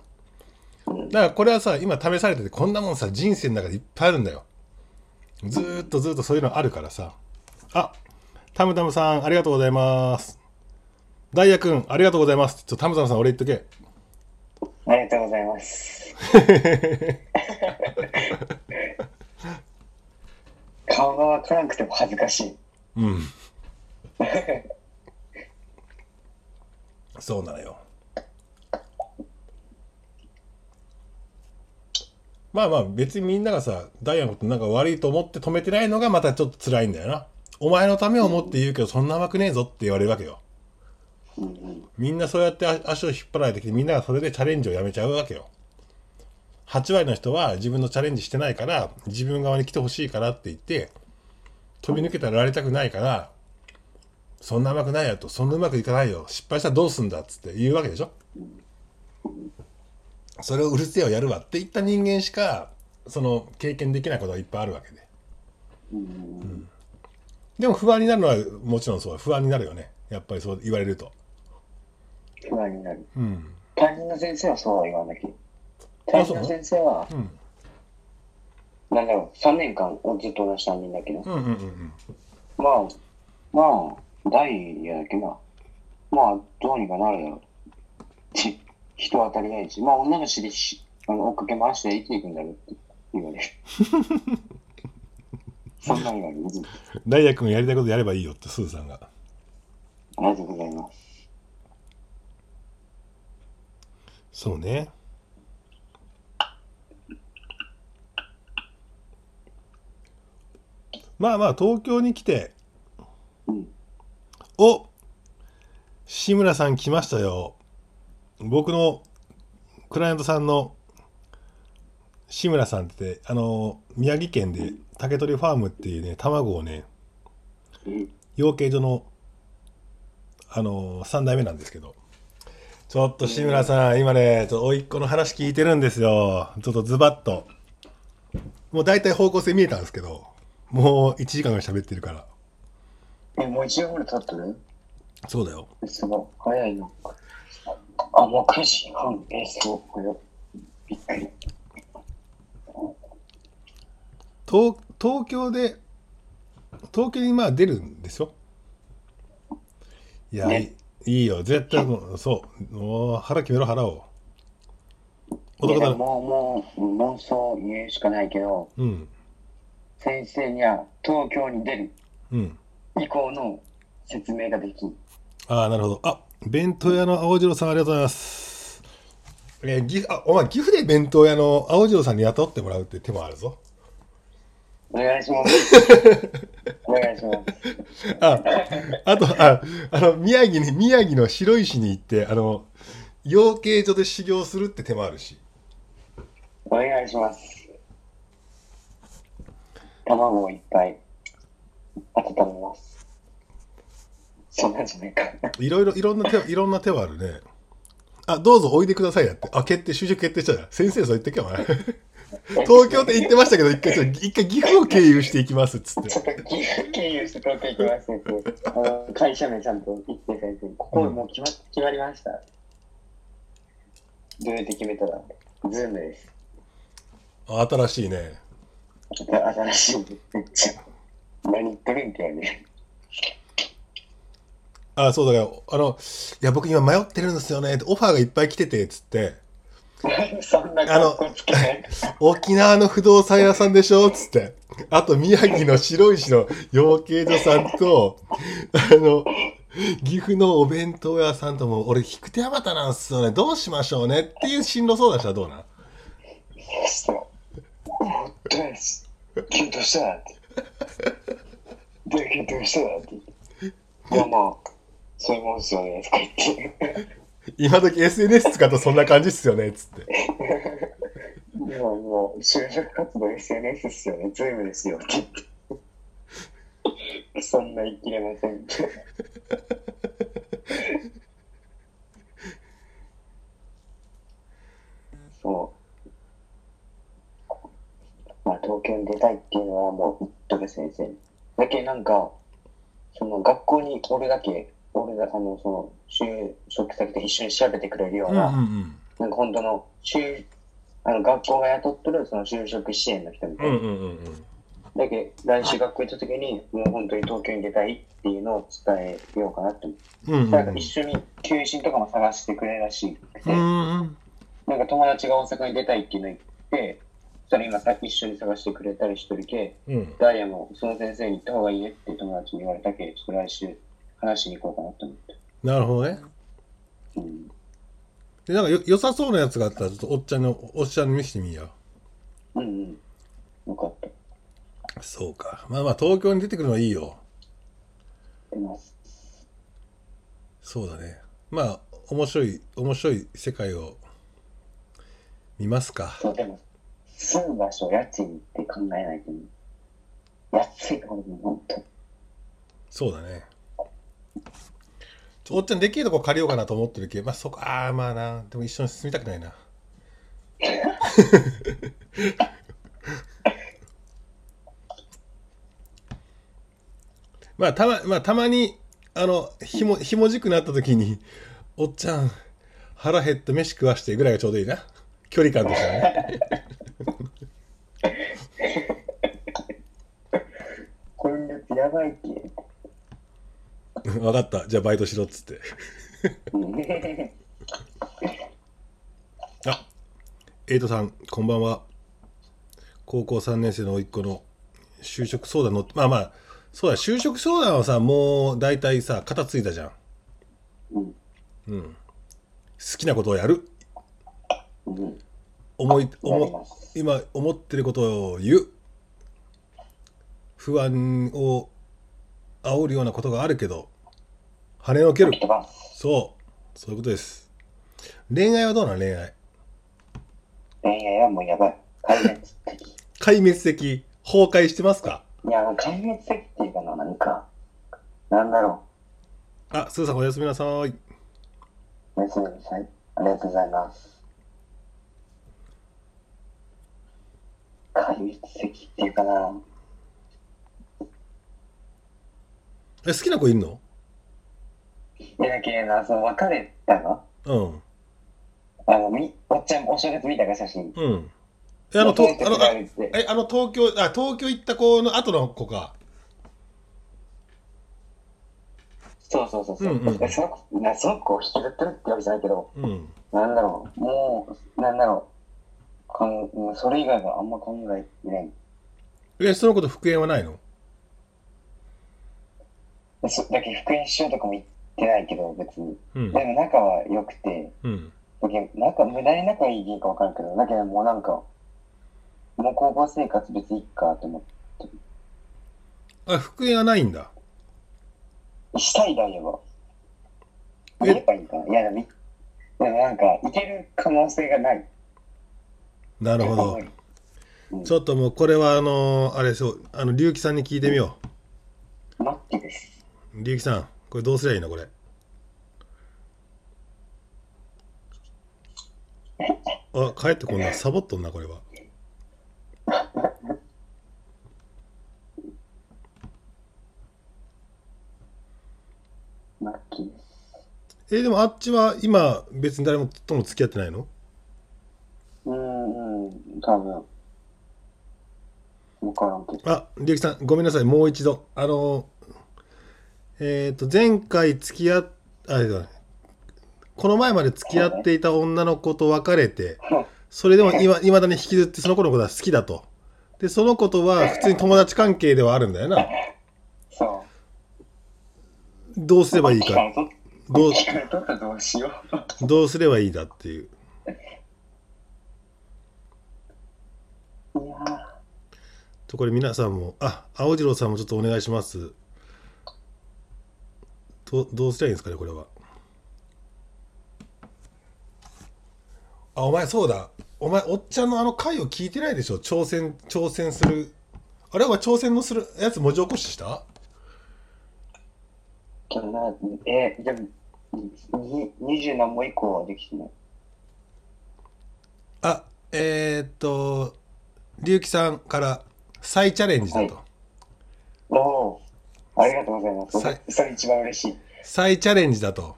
だからこれはさ今試されててこんなもんさ人生の中でいっぱいあるんだよずーっとずーっとそういうのあるからさ。あタムタムさんありがとうございます。ダイヤ君ありがとうございます。ちょっとタムタムさん俺言っとけ。
ありがとうございます。顔がわからなくても恥ずかしい。
うん。そうなのよまあまあ別にみんながさダイヤのことなんか悪いと思って止めてないのがまたちょっと辛いんだよな。お前のためを思って言うけどそんな甘くねえぞって言われるわけよ。みんなそうやって足を引っ張られてきてみんながそれでチャレンジをやめちゃうわけよ。8割の人は自分のチャレンジしてないから自分側に来てほしいからって言って飛び抜けたらられたくないからそんな甘くないよとそんなうまくいかないよ失敗したらどうすんだっつって言うわけでしょ。それをうるせえをやるわって言った人間しかその経験できないことがいっぱいあるわけで。
うん。
でも不安になるのはもちろんそう不安になるよね。やっぱりそう言われると。
不安になる。
うん。
担任の先生はそうは言わなきゃ担任の先生は
うん。
なんだろう。3年間ずっと同じ担任だけど。
うんうんうんうん。
まあまあダイヤだけなまあどうにかなるだろう。ち人当たりがいいしまあ女の子でしあの追っかけ回して生きていくんだろうって言われる。そんな言われる。ずっと
ダイヤ君やりたいことやればいいよってスーさんが。
ありがとうございます。
そうね。まあまあ東京に来て。
うん。
お志村さん来ましたよ僕のクライアントさんの志村さんってあの宮城県で竹取ファームっていうね卵をね
うん
養鶏場のあの3代目なんですけどちょっと志村さん今ねちょっと甥っ子の話聞いてるんですよ。ちょっとズバッと。もう大体方向性見えたんですけどもう1時間ぐらい喋ってるから。
えもう一応ぐらい経ってる？
そうだよ。
すごい早いなあもう9時半えす。ごい早いびっくり。
東東京で東京にまあ出るんですよいや、
ね。
いいいよ。絶対もうそう。もう腹決めろ腹を。
い
男だ
やもうもう妄想言うしかないけど
うん。
先生には東京に出る
うん。
以降の説明ができん。
ああなるほど。あ弁当屋の青次郎さんありがとうございます。えー、岐阜あお前岐阜で弁当屋の青次郎さんに雇ってもらうって手もあるぞ。
お願いします。お願いします。
ああとああの宮城に宮城の白石に行ってあの養鶏所で修行するって手もあるし。
お願いします。卵をいっぱい温めますそんなんじゃないか。
いろいろいろんな手いろんな手はあるね。あどうぞおいでくださいやって。あ決定就職決定したじゃん。先生そう言ってけお前。東京って言ってましたけど一回一回岐阜を経由していきますっつって。
ちょっと岐阜経由して東京行きますって会社名ちゃんと言って先生にここもう決ま,、決まりました。どうやって決めたらズームです。
あ新しいね。
新しい。めっちゃ。何言っとるんけやね。
あそうだからあのいや僕今迷ってるんですよねオファーがいっぱい来ててっつって
そんな格好つけない。
沖縄の不動産屋さんでしょ？っつってあと宮城の白石の養鶏場さんと あの岐阜のお弁当屋さんとも俺引く手あまたなんすよねどうしましょうね？っていう進路相談したらどうなん？
そう。どうです。キュンとしたらって。どうキュンとしたらって。いや、まあ、そういうもんですよね、とか言って。
今時 SNS 使うとそんな感じっすよねっつって
いや、もう、就職活動 SNS っすよね、ズームですよって言って。そんな言い切れません。そう。まあ、東京に出たいっていうのはもう言っとる先生に。だけなんか、その学校に俺だけ、俺が、あの、その、就職先と一緒に調べてくれるような、
うん
なんか本当の、就、あの、学校が雇っとる、その就職支援の人みたいな。
うんうんうんうん。うん
だけど、来週学校行った時に、もう本当に東京に出たいっていうのを伝えようかなって思って。
うんうん。
なんか一緒に求人とかも探してくれるらしくて、
うんうん
なんか友達が大阪に出たいっていうの言って、それ今さ一緒に探してくれたりしとるけ、
うん。
ダイヤもその先生に行った方がいいねって友達に言われたけ、ちょっと来週話しに行こうかなって思って。
なるほどね
うん。
でなんかよ良さそうなやつがあったらちょっとおっちゃんのおっちゃんに見せてみいや
うんうん。よかった。
そうかまあまあ東京に出てくるのはいいよ
出ます。
そうだねまあ面白い面白い世界を見ますか
そう、でも、住む場所、家賃って考えないとね、安いところでも本当
そうだねおっちゃんできるとこ借りようかなと思ってるけどまあそこああまあな。でも一緒に住みたくないな。まあたままあたまにあのひもひもじくなった時に「おっちゃん腹減って飯食わして」ぐらいがちょうどいいな。距離感としてはね。
今月やばいっけ。
分かった。じゃあバイトしろっつって。
うん。
あエイトさんこんばんは。高校3年生の甥っ子の就職相談のまあまあそうだ就職相談はさもう大体さ肩ついたじゃん。
うん。
うん。好きなことをやる。
うん。
思い思。今思ってることを言う。不安を煽るようなことがあるけど跳ねのける。そうそういうことです恋愛はどうなの？恋愛
恋愛はもうやばい。壊滅的。
壊滅的崩壊してますか？
いや、壊滅的っていうかな、何か。なんだろ
あすーさんおやすみなさい。
う。おやすみなさい。ありがとうございます。壊滅的っていうかな。
え好きな子いんの？
いやだけどな、その別れたの？
うん。
あの、み、おっちゃん、お正月見たか、写真。
うん。えあのとあのあ
え
えあの東京あ東京行った子の後の子か？
そうそうそうそう。
うんうん。
えその子、なその子を引きずってるってわけじゃないけど、
うん。
なんだろう、もう、なんだろう、かんうんそれ以外はあんま考えてない。
えその子と復縁はないの？
でそだけど復縁しようとかも言ってないけど、別に。
うん
でも仲は良くて、
うん
だけど仲、無駄に仲いいいいか分かるけど、だけどもうなんか、もう高校生活別にいいかと思って。
あ復縁はないんだ
したいダイヤは。
え？
やればいいかな。いや、でも、でもなんか、いける可能性がない。
なるほどちょっともうこれはあのあれそうあの龍樹さんに聞いてみよ
マッキーです。
う龍樹さんこれどうすりゃいいのこれ？あ帰ってこんなサボっとんなこれは。えでもあっちは今別に誰もとも付き合ってないの？
うーん、うん、多分。わからんけど。
あ、りゅうきさん、ごめんなさい、もう一度。あの、えっ、と、前回付き合っ、あれだ、この前まで付き合っていた女の子と別れて、それでもいま未だに引きずってその子のことは好きだと。で、その子とは普通に友達関係ではあるんだよな。
そう。
どうすればいいか、どう
どうしよう。
どうすればいいだっていう。と、これ皆さんも、あ、青次郎さんもちょっとお願いします。どどうすりゃいいんですかね、これは。あ、お前そうだ。お前、おっちゃんのあの回を聞いてないでしょ挑戦、挑戦する。あれお前挑戦のするやつ文字起こしした？
けどな、え、でも、に二十何も以降はできてない。
あ、えー、っと、龍樹さんから再チャレンジだと。
はいおおー、ありがとうございます。そ
さ
れ一番嬉しい。
再チャレンジだと。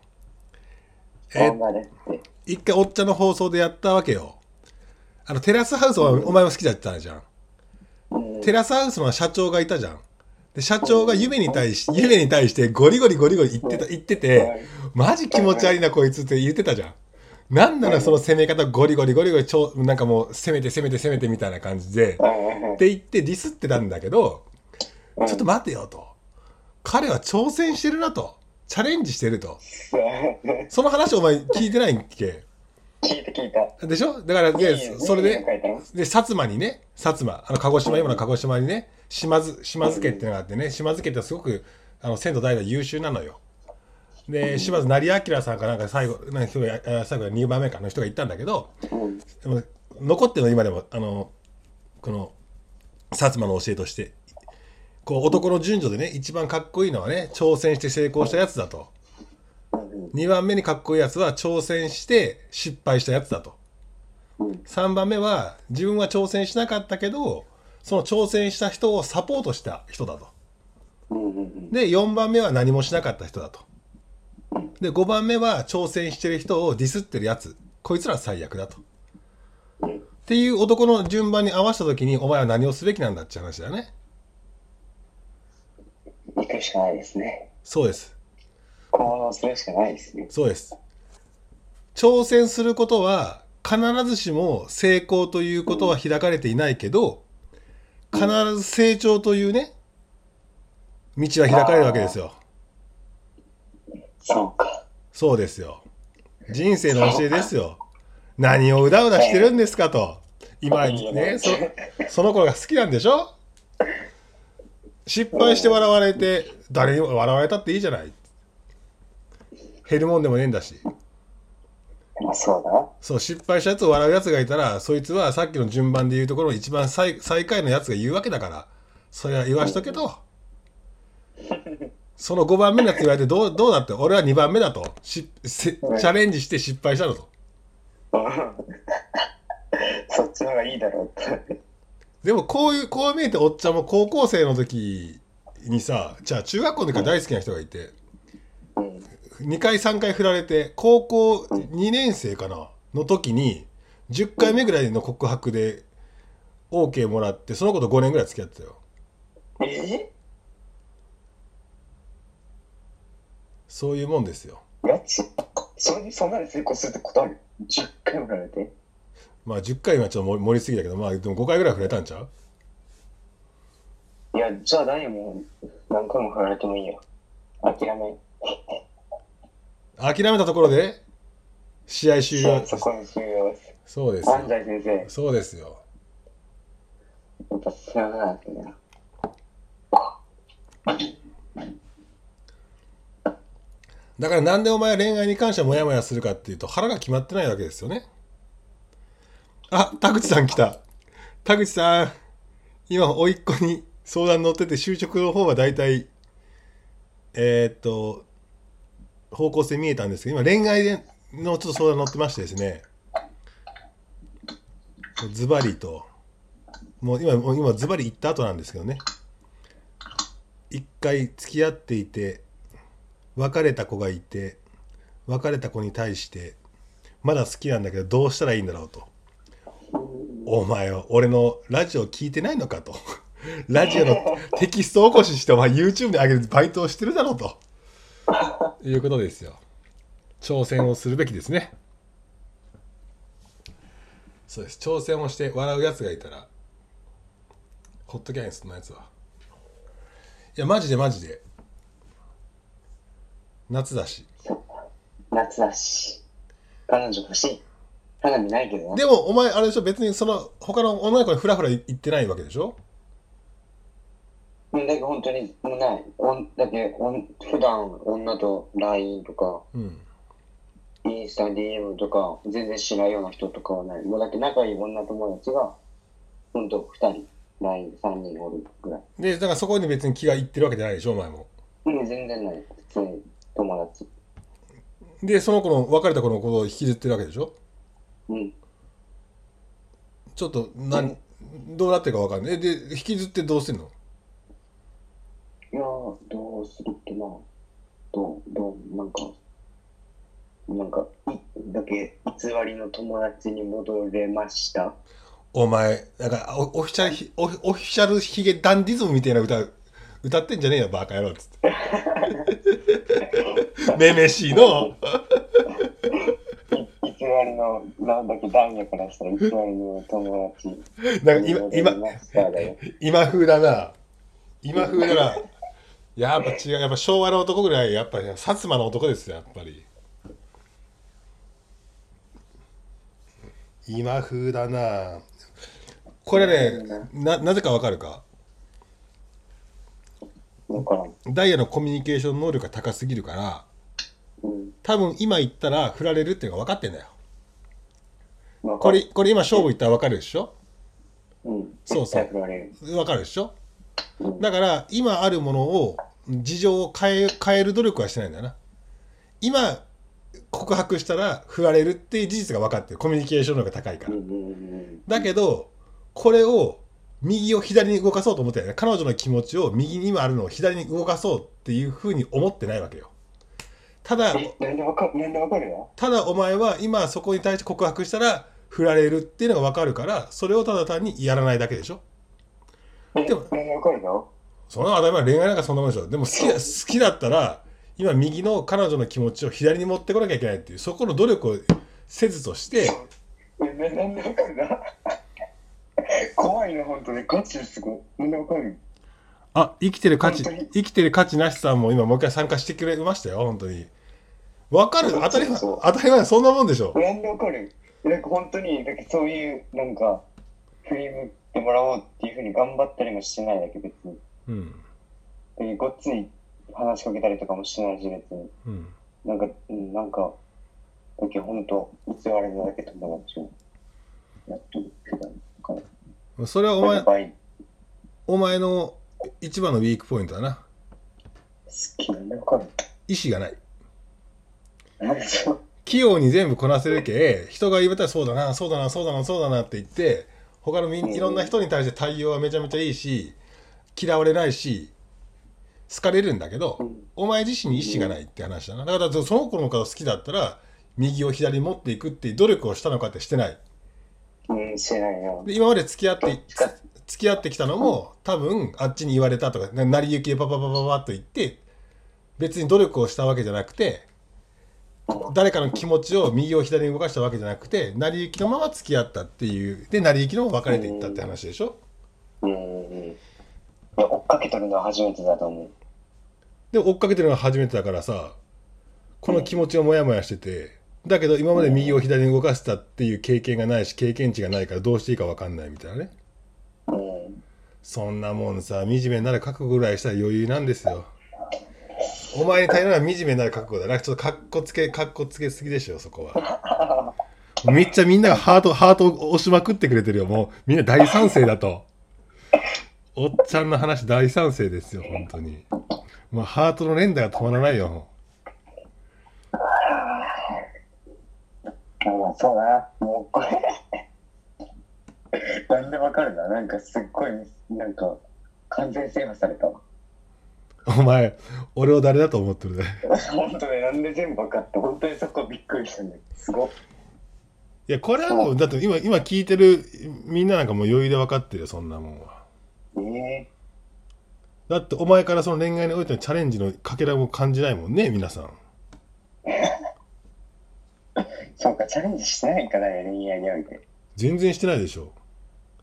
え
頑張れって。
一回おっちゃんの放送でやったわけよ。あの、テラスハウスはお前も好きだったじゃん。
うん
テラスハウスの社長がいたじゃん。で、社長が夢に対し、夢に対してゴリゴリゴリゴリ言ってた、言ってて、マジ気持ち悪いなこいつって言ってたじゃん。なんならその攻め方ゴリゴリゴリゴリちょなんかもう攻めて攻めて攻めてみたいな感じで、
うん
って言ってディスってたんだけど、
うん
ちょっと待てよと。彼は挑戦してるなと。チャレンジしてると。その話お前聞いてないんけ？
聞いた聞いた。
でしょ？だからで
いいよ
それでで薩摩にね。薩摩。あの鹿児島今の鹿児島にね。島津島津家っていうのがあってね。島津家ってすごくあの先祖代々優秀なのよ。で島津成明さんかなんか最後なんか最後2番目かの人が言ったんだけど
うん。
でも残ってるの今でもあのこの薩摩の教えとしてこう男の順序でね一番かっこいいのはね挑戦して成功したやつだと。2番目にかっこいいやつは挑戦して失敗したやつだと。3番目は自分は挑戦しなかったけどその挑戦した人をサポートした人だと。で4番目は何もしなかった人だと。で5番目は挑戦してる人をディスってるやつ。こいつら最悪だと。っていう男の順番に合わせた時にお前は何をすべきなんだって話だよね。
行くしかないですね。
そうです。
行動するしかないですね。
そうです。挑戦することは必ずしも成功ということは開かれていないけど必ず成長というね道は開かれるわけですよ。
そうか。
そうですよ。人生の教えですよ。何をうだうだしてるんですかと。今
ね
そその頃が好きなんでしょ？失敗して笑われて誰にも笑われたっていいじゃない。減るもんでもねえんだし。
まあそうだ。
そう失敗したやつを笑うやつがいたらそいつはさっきの順番で言うところの一番最最下位のやつが言うわけだからそれは言わしとけと。その5番目のやつ言われてどうどうだって俺は2番目だと。しせチャレンジして失敗したのと。
そっちの方がいいだろうって。
でもこういうこう見えておっちゃんも高校生の時にさじゃあ中学校の時から大好きな人がいて
うん。
2回3回振られて高校2年生かなの時に10回目ぐらいの告白で OK もらってその子と5年ぐらい付き合ってたよ
え
そういうもんですよ
ガチそれにそんなに成功するってことある ?10 回もられて
まあ10回はちょっと盛りすぎだけどまあでも5回ぐらい振れたんちゃう？
いや、じゃあ何も何回も振られてもいいよ。諦め。
諦めたところで試合終了
そこに終了です。
そうですよ
安西先生、
そうですよ
やっぱ知らないですね。
だからなんでお前恋愛に関してはモヤモヤするかっていうと腹が決まってないわけですよねあ田口さん来た。田口さん。今甥っ子に相談乗ってて就職の方は大体えーっと方向性見えたんですけど今恋愛でのちょっと相談乗ってましてですね。ズバリと。もう今もう今ズバリ言った後なんですけどね。一回付き合っていて別れた子がいて別れた子に対してまだ好きなんだけどどうしたらいいんだろうと。お前は俺のラジオ聞いてないのかと。ラジオのテキスト起こししてお前 YouTube に上げるバイトをしてるだろうと。いうことですよ。挑戦をするべきですね。そうです。挑戦をして笑うやつがいたらほっときゃいいんですそんなやつは。いやマジでマジで。夏だし。
夏だし。彼女欲し。い。花火ないけどな。
でもお前あれでしょ？別にその他の女の子にフラフラ行ってないわけでしょ？
うんだけど本当にもうない。おんだけおん普段女と LINE とか、
うん
インスタ DM とか、全然知らんような人とかはない。もうだって仲いい女友達が、ほんと2人、LINE3 人おるぐらい。
でだからそこに別に気がいってるわけじゃないでしょ？お前も
うん、全然ない。普通に友達。
でその子の別れた子のことを引きずってるわけでしょ？
うん。
ちょっと何、どうなってるか分かんないえで引きずってどうしてんの？
いやー、どうするってな。どう、どう、なんか、なんか、いだけ偽りの友達に戻れました？
お前なんかオオフィシャルヒオフオフィシャルヒゲダンディズムみたいな歌歌ってんじゃねえよバカ野郎っつって めめしいの
の、なんだっけ、男女からしたら偽りの友達。に
なんか今今。今風だな。今風だな。やっぱ違う。やっぱ昭和の男ぐらいやっぱり薩摩の男ですよやっぱり。今風だな。これねななぜかわかるか？ダイヤのコミュニケーション能力が高すぎるから
うん。
多分今言ったら振られるっていうのが分かってんだよ。
まあ
これ、これ今勝負言ったら分かるでしょ？
うん。
そうそう。
絶対振られる。
分かるでしょ？
うん
だから今あるものを事情を変え変える努力はしてないんだよな。今告白したら振られるっていう事実が分かってる。コミュニケーション能力が高いから。
うんうんうん
だけどこれを右を左に動かそうと思ってない。ね彼女の気持ちを右に今あるのを左に動かそうっていうふうに思ってないわけよ。ただただお前は今そこに対して告白したら振られるっていうのが分かるからそれをただ単にやらないだけでしょ。
え、
でも
なんでわかるの？
その当たり前恋愛なんかそんなもんでしょ。でも好きだ好きだったら今右の彼女の気持ちを左に持ってこなきゃいけないっていうそこの努力をせずとして
え、ななんでわかるの 怖いな、本当に。ガチですごい。なんでわかる？
あ生きてる価値生きてる価値なしさんも今もう一回参加してくれましたよ本当に。分かる？当たり前当たり前そんなもんでしょ。
なんでわかるなんか本当に、なんかそういう、なんか、振り向いてもらおうっていうふうに頑張ったりもしてないだけ、別に。
うん。
でごっつい話しかけたりとかもしてないし、別に。
うん。
なんか、うん、なんか、だけ本当、偽りのだけ友達をやってるから。
それはお前
倍。
お前の一番のウィークポイントだな。
好きなんでわかる
意志がない。
なんでしょう
器用に全部こなせるけ人が言われたらそうだなそうだなそうだなそうだなって言って他のみん。いろんな人に対して対応はめちゃめちゃいいし嫌われないし好かれるんだけど、
うん。
お前自身に意志がないって話だな。だからその子の方好きだったら右を左に持っていくっていう努力をしたのかってしてない。
うん、してないよ。
で今まで付き合って付き合ってきたのも多分あっちに言われたとかな成り行きでパパパパパッと言って別に努力をしたわけじゃなくて誰かの気持ちを右を左に動かしたわけじゃなくて成り行きのまま付き合ったっていうで成り行きのまま別れていったって話でしょ？
うん。いや、追っかけとるのは初めてだと思う。
で追っかけてるのが初めてだからさこの気持ちをモヤモヤしててだけど今まで右を左に動かしたっていう経験がないし経験値がないからどうしていいか分かんないみたいなね
うん。
そんなもんさ惨めになる覚悟ぐらいしたら余裕なんですよお前に頼るのは惨めになる覚悟だなちょっとかっこつけかっこつけすぎでしょそこはめっちゃみんながハートハートを押しまくってくれてるよもうみんな大賛成だとおっちゃんの話大賛成ですよ本当にもうハートの連打が止まらないよ
もうそうだな。もうこれ。なんでわかるな。なんかすっごい、なんか、完全制覇されたわ。
お前俺を誰だと思ってるね？
本当ね、なんで全部わかって、本当にそこびっくりしたね。すごっ。
いやこれはもうだって今今聞いてるみんななんかもう余裕で分かってるよそんなもんは
え
だってお前からその恋愛においてのチャレンジのかけらも感じないもんね皆さん
ー、そうか、チャレンジしてないから恋愛において。
全然してないでしょ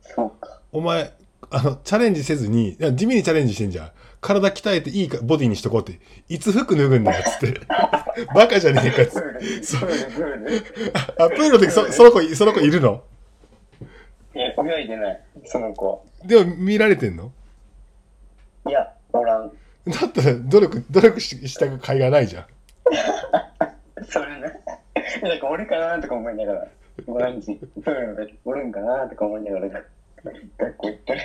そうか。
お前あのチャレンジせずに地味にチャレンジしてんじゃん体鍛えていいかボディにしとこうっていつ服脱ぐんだよっつって バカじゃねえかっつ
プ
って。あプールの時そその子その子いるの？
いや、泳いでない、その子。
でも見られてんの？
いや、おらん。
だったら努力努力しした甲斐がないじゃん
それね。なんか俺かなとか思いながら、毎日、プールの時、おるんかなとか思いながら、学校行ってる。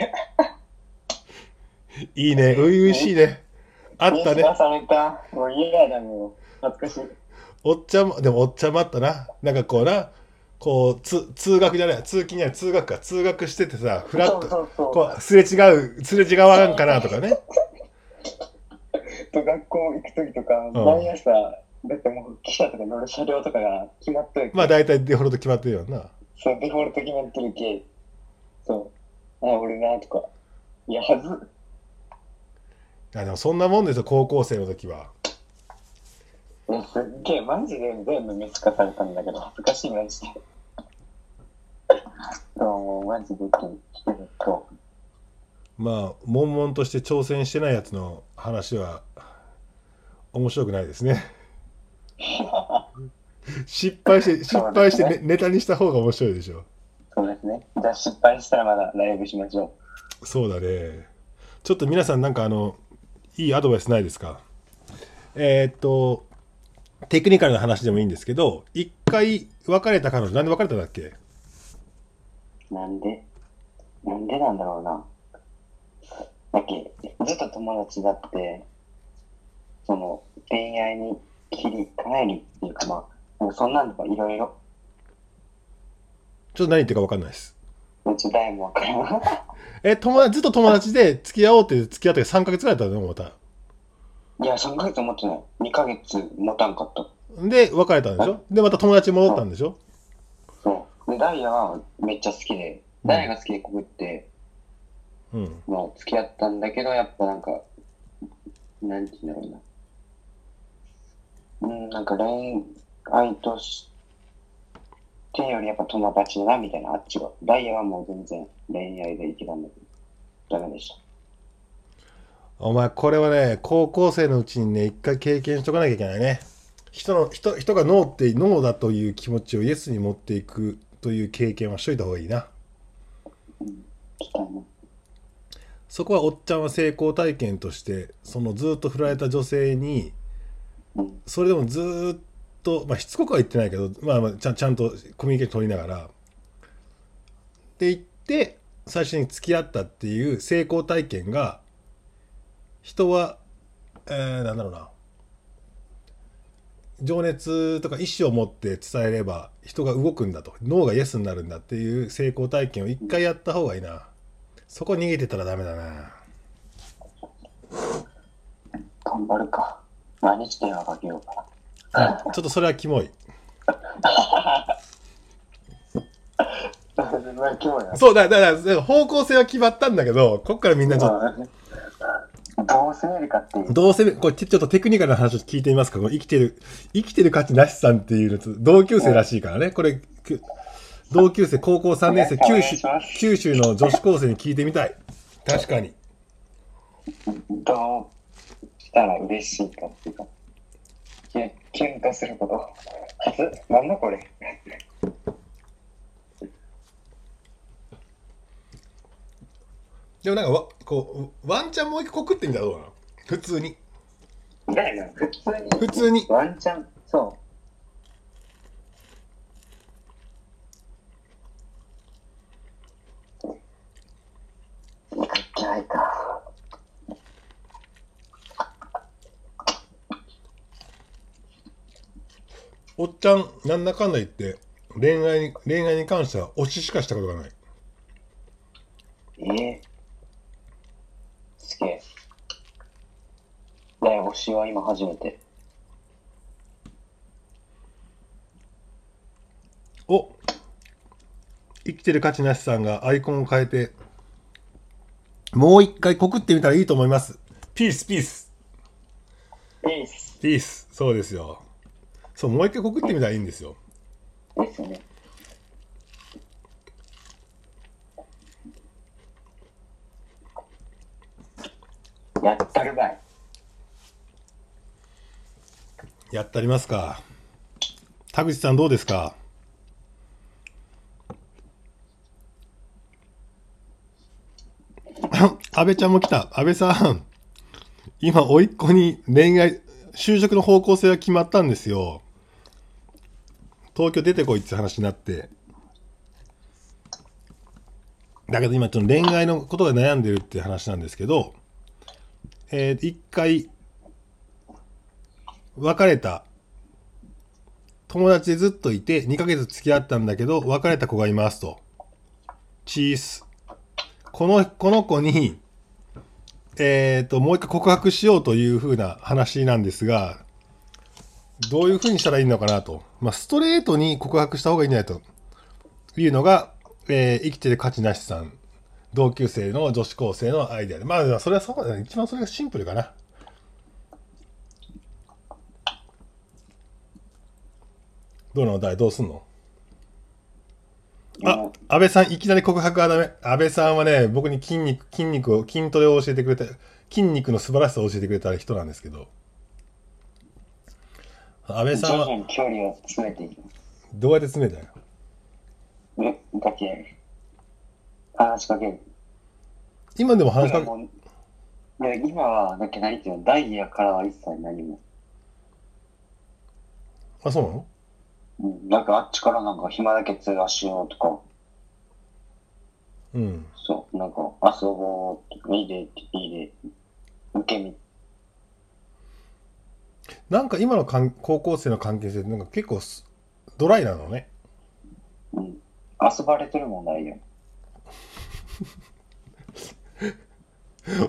いいね。初々しいね。あったね。
見された。もう嫌だ、もう。恥ずかしい。
おっちゃんもでもおっちゃんもあったな。なんかこうなこうつ通学じゃない。通勤じゃない。通学か。通学しててさフラッと。こうすれ違うすれ違わんかなとかね。
と学校行く時とか、
ん。
毎朝、だってもう汽車とか乗る車両とかが決まっとるけ。
まあ大体デフォルト決まってるよな。
そう、デフォルト決まってるけ、そう、あ、俺な、とか。いや、はず、
いやでもそんなもんですよ高校生の時は
すっげえ、マジで全部見透かされたんだけど、恥ずかしい、マジで。どうも、マジで。
まあ悶々として挑戦してないやつの話は面白くないですね 失敗して失敗してネネタにした方が面白いでしょ
そうですね。じゃあ失敗したらまだライブしましょ
そうだねちょっと皆さんなんかあのいいアドバイスないですか？えーっとテクニカルな話でもいいんですけど一回別れた彼女なんで別れたんだっけ？
う。なんで？なんでなんだろうな。だっけ、ずっと友達だって、その、恋愛に切り替えるっていうか、まあ、そんなんとかいろいろ、
ちょっと何言ってるか分かんないです
うち誰もわからん。
え友達ずっと友達で付き合おうって付き合って3ヶ月ぐらいだったの？また
いや、3ヶ月持ってない。2ヶ月持たんかった。
で別れたんでしょ？でまた友達に戻ったんでしょ？
そう。で、ダイヤはめっちゃ好きで、ダイヤが好きで告って、
うん
まあ、付き合ったんだけど、やっぱなんか、なんて言うんだろうな。うん、なんか恋愛としてよりやっぱ友達だな、みたいな、あっちは。ダイヤはもう全然恋愛でいけたんだけど、ダメでした。
お前これはね高校生のうちにね一回経験しとかなきゃいけないね人の人人がノーってノーだという気持ちをイエスに持っていくという経験はしといた方がいいな
来たな。
そこはおっちゃんは成功体験としてそのずっと振られた女性に
うん、
それでもずっと、まあ、しつこくは言ってないけど、まあ、まあちゃんちゃんとコミュニケーション取りながら。って言って最初に付き合ったっていう成功体験が人は、えーなんだろうな。情熱とか意思を持って伝えれば人が動くんだと。脳がイエスになるんだっていう成功体験を一回やった方がいいな。そこ逃げてたらダメだな。
頑張るか。毎日電話かけようかな。
ちょっとそれはキモい。そうだだだから方向性は決まったんだけどこっからみんなちょっと
うんどう攻めるかっていう。
どうせこれちょっとテクニカルな話を聞いてみますか。この生きてる生きてる価値なしさんっていうのと同級生らしいからね。これく同級生高校3年生九州九州の女子高生に聞いてみたい。確かに
どうしたら嬉しいかっていうか。キュンキュンとすること。はずなんだこれ？
でもなんかわこうワンチャンもう一個告ってみたらどうなの？普通に
だよな、普通に。
普通に
ワンチャン、そう。いか。
おっちゃんなんだかんだ言って恋愛に恋愛に関しては推ししかしたことがない
ええすげえ。だよ、推しは今初めて。
お生きてる価値なしさんがアイコンを変えてもう一回告ってみたらいいと思います。ピース、ピース。
ペース
ピース。そうですよ。そう、もう一回告ってみたらいいんですよ。
ですよね。やったるばい。
やってありますか。田口さんどうですか 安倍ちゃんも来た。安倍さん。今、甥っ子に恋愛、就職の方向性が決まったんですよ。東京出てこいって話になって。だけど今、ちょっと恋愛のことが悩んでるって話なんですけど、えー一回、別れた。友達でずっといて2ヶ月付き合ったんだけど別れた子がいますと。チース。このこの子にえっ、ともう一回告白しようというふうな話なんですがどういうふうにしたらいいのかなと、まあ、ストレートに告白した方がいいんじゃないと。いうのが、えー生きてる価値なしさん。同級生の女子高生のアイデアで。まあそれはそうだね。一番それがシンプルかな。どうなの？だいどうすんの？あ、安倍さん、いきなり告白はダメ。安倍さんはね、僕に筋肉、筋肉を、筋トレを教えてくれて、筋肉の素晴らしさを教えてくれた人なんですけど。安倍さんは、
徐々に距離を詰めていきます。
どうやって詰めたの
え、だけ、話しかける。
今でも話しかけ、
もういや今は、だけ何っていうの、ダイヤからは一切何も。
あ、そうなの？
うん、なんかあっちからなんか暇だけ通話しようとか、
うん。
そう、なんか遊ぼうとか、いいで、いいで、受け身。
なんか今のかん高校生の関係性なんか結構すドライなのね。
うん。遊ばれてるもんないよ。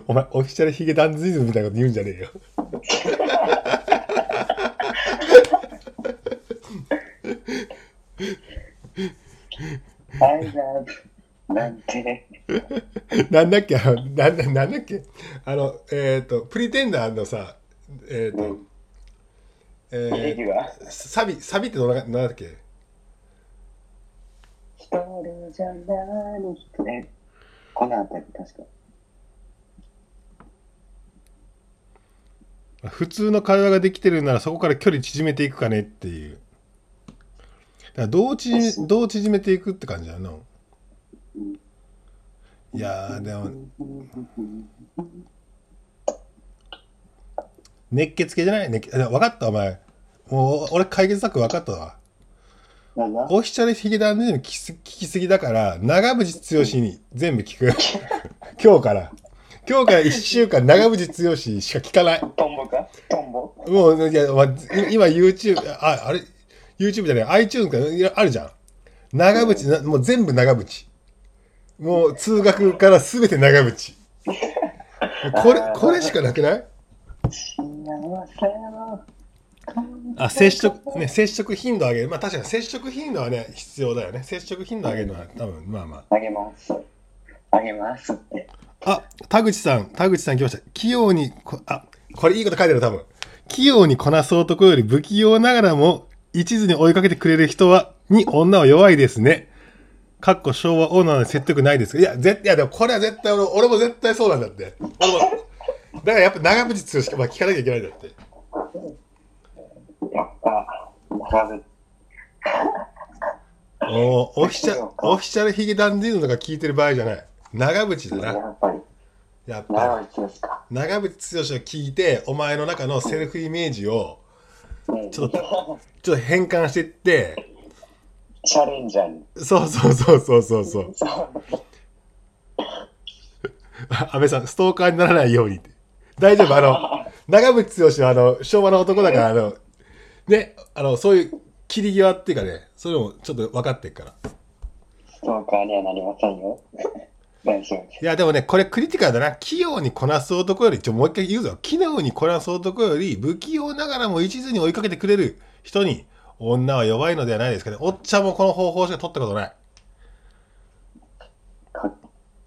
お前、オフィシャルヒゲダンズイズムみたいなこと言うんじゃねえよ。
はい、ななんて。
なんだっけあのなんだなんだっけ？あの、えっ、と、プリテンダーのさ、えっ、と、え
レギュラー
ー、サビ、サビってどんななんだっけ？
一人じゃ何一人。このあたり、確か。
普通の会話ができてるならそこから距離縮めていくかねっていう。だからどう縮め、どう縮めていくって感じだの？いやー、でも、熱血系じゃない？熱血あ分かった、お前。もう、俺解決策分かったわ。
なんだ？
オフィシャルヒゲダンディズム聞きす聞きすぎだから、長渕剛に全部聞く。今日から。今日から1週間長渕剛しか聞かない。
トンボか？トンボ？
もう、いや、まあ、今 YouTube、あ、あれ、YouTube じゃない、iTunes かいやあるじゃん。長渕、なもう全部長渕。もう通学からすべて長渕。これ、これしかなくない？あ、接触、ね、接触頻度上げる。まあ確かに接触頻度はね、必要だよね。接触頻度上げるのは多分、まあまあ。
あげます。あげますって。
あ、田口さん、田口さん来ました。器用にこ、あ、これいいこと書いてある多分。器用にこなす男より不器用ながらも一途に追いかけてくれる人は、に女は弱いですね。かっこ昭和女の説得ないですいや、絶対、いやでもこれは絶対俺、俺も絶対そうなんだって。俺も。だからやっぱ長渕剛しか、まあ、聞かなきゃいけないんだって。
やっぱ、長渕。
おーオフィシャル、オフィシャルヒゲダンディズムとか聞いてる場合じゃない。長渕だ
や
な。
っぱり、
やっぱ
長渕ですか。
り。長渕剛を聞いて、お前の中のセルフイメージを、
うん
ちょっとちょっと変換していって、
チャレンジャーに。
そうそうそうそうそうそう。
そう
安倍さん、ストーカーにならないようにって。大丈夫、あの、長渕剛はあの昭和の男だから、あの、ね、あの、そういう切り際っていうかね、それもちょっと分かってるから。
ストーカーにはなりませんよ。大丈夫です。
いや、でもね、これクリティカルだな。器用にこなす男より、ちょ、もう一回言うぞ。器用にこなす男より、不器用ながらも一途に追いかけてくれる人に、女は弱いのではないですかね。おっちゃんもこの方法しか取ったことない。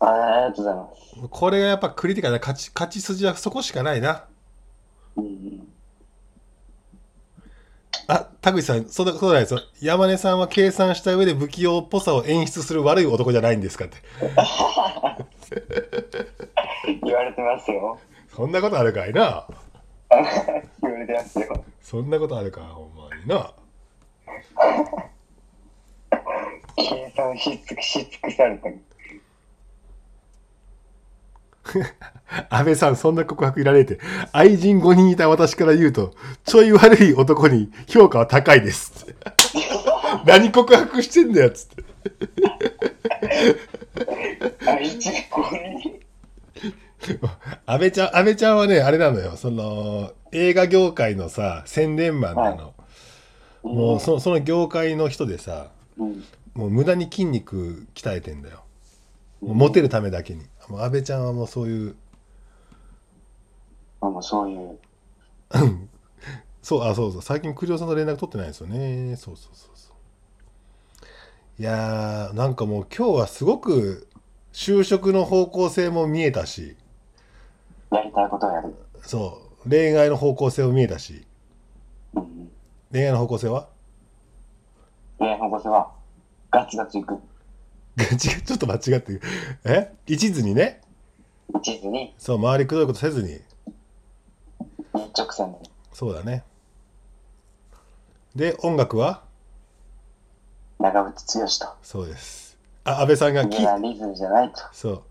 かあありがとうございます。
これがやっぱクリティカルな勝ち勝ち筋はそこしかないな
うんうん
あ田口さんそうだそうなんですよ山根さんは計算した上で不器用っぽさを演出する悪い男じゃないんですかって
言われてますよ。
そんなことあるかいな
言われてますよ。
そんなことあるかほんまにな
計算し尽くし尽くされた。
安倍さんそんな告白いられて愛人5人いた私から言うとちょい悪い男に評価は高いです。何告白してんだよっつって。安倍ちゃん安倍ちゃんはねあれなのよ。その映画業界のさ宣伝マンなの、もうそその業界の人でさ
うん。
もう無駄に筋肉鍛えてんだよ。モテるためだけにもう安倍ちゃんはもうそういう
まあもうそういう。
そうあそうそう最近栗尾さんと連絡取ってないんですよねそうそうそうそういやーなんかもう今日はすごく就職の方向性も見えたし
やりたいことをやる。
そう恋愛の方向性も見えたし
うん。
恋愛の方向性は？
恋愛方向性は、ガツガツいく。
ちょっと間違ってるえ？一途にね
一途に、
そう周りくどいことせずに
一直線で。
そうだねで音楽は？
長渕剛と。
そうですあ安倍さんがき
いや、リズムじゃないと。
そう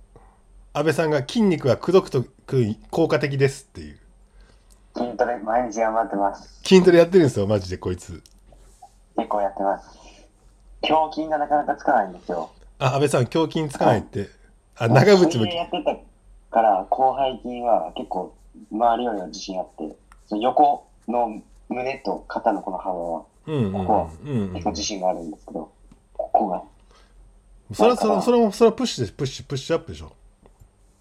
安倍さんが筋肉は口説くとく効果的ですっていう
筋トレ毎日頑張ってます。
筋トレやってるんですよマジでこいつ
結構やってます。胸筋がなかなかつかないんですよ。
あ安倍さん胸筋つかないって。あ長渕も。
やってたから、広背筋は結構周りよりは自信あって、その横の胸と肩のこの幅は
うんうん
ここは結構自信があるんですけど、ここが。
それはそれはそれもそれはプッシュですプッシュプッシュアップでしょ？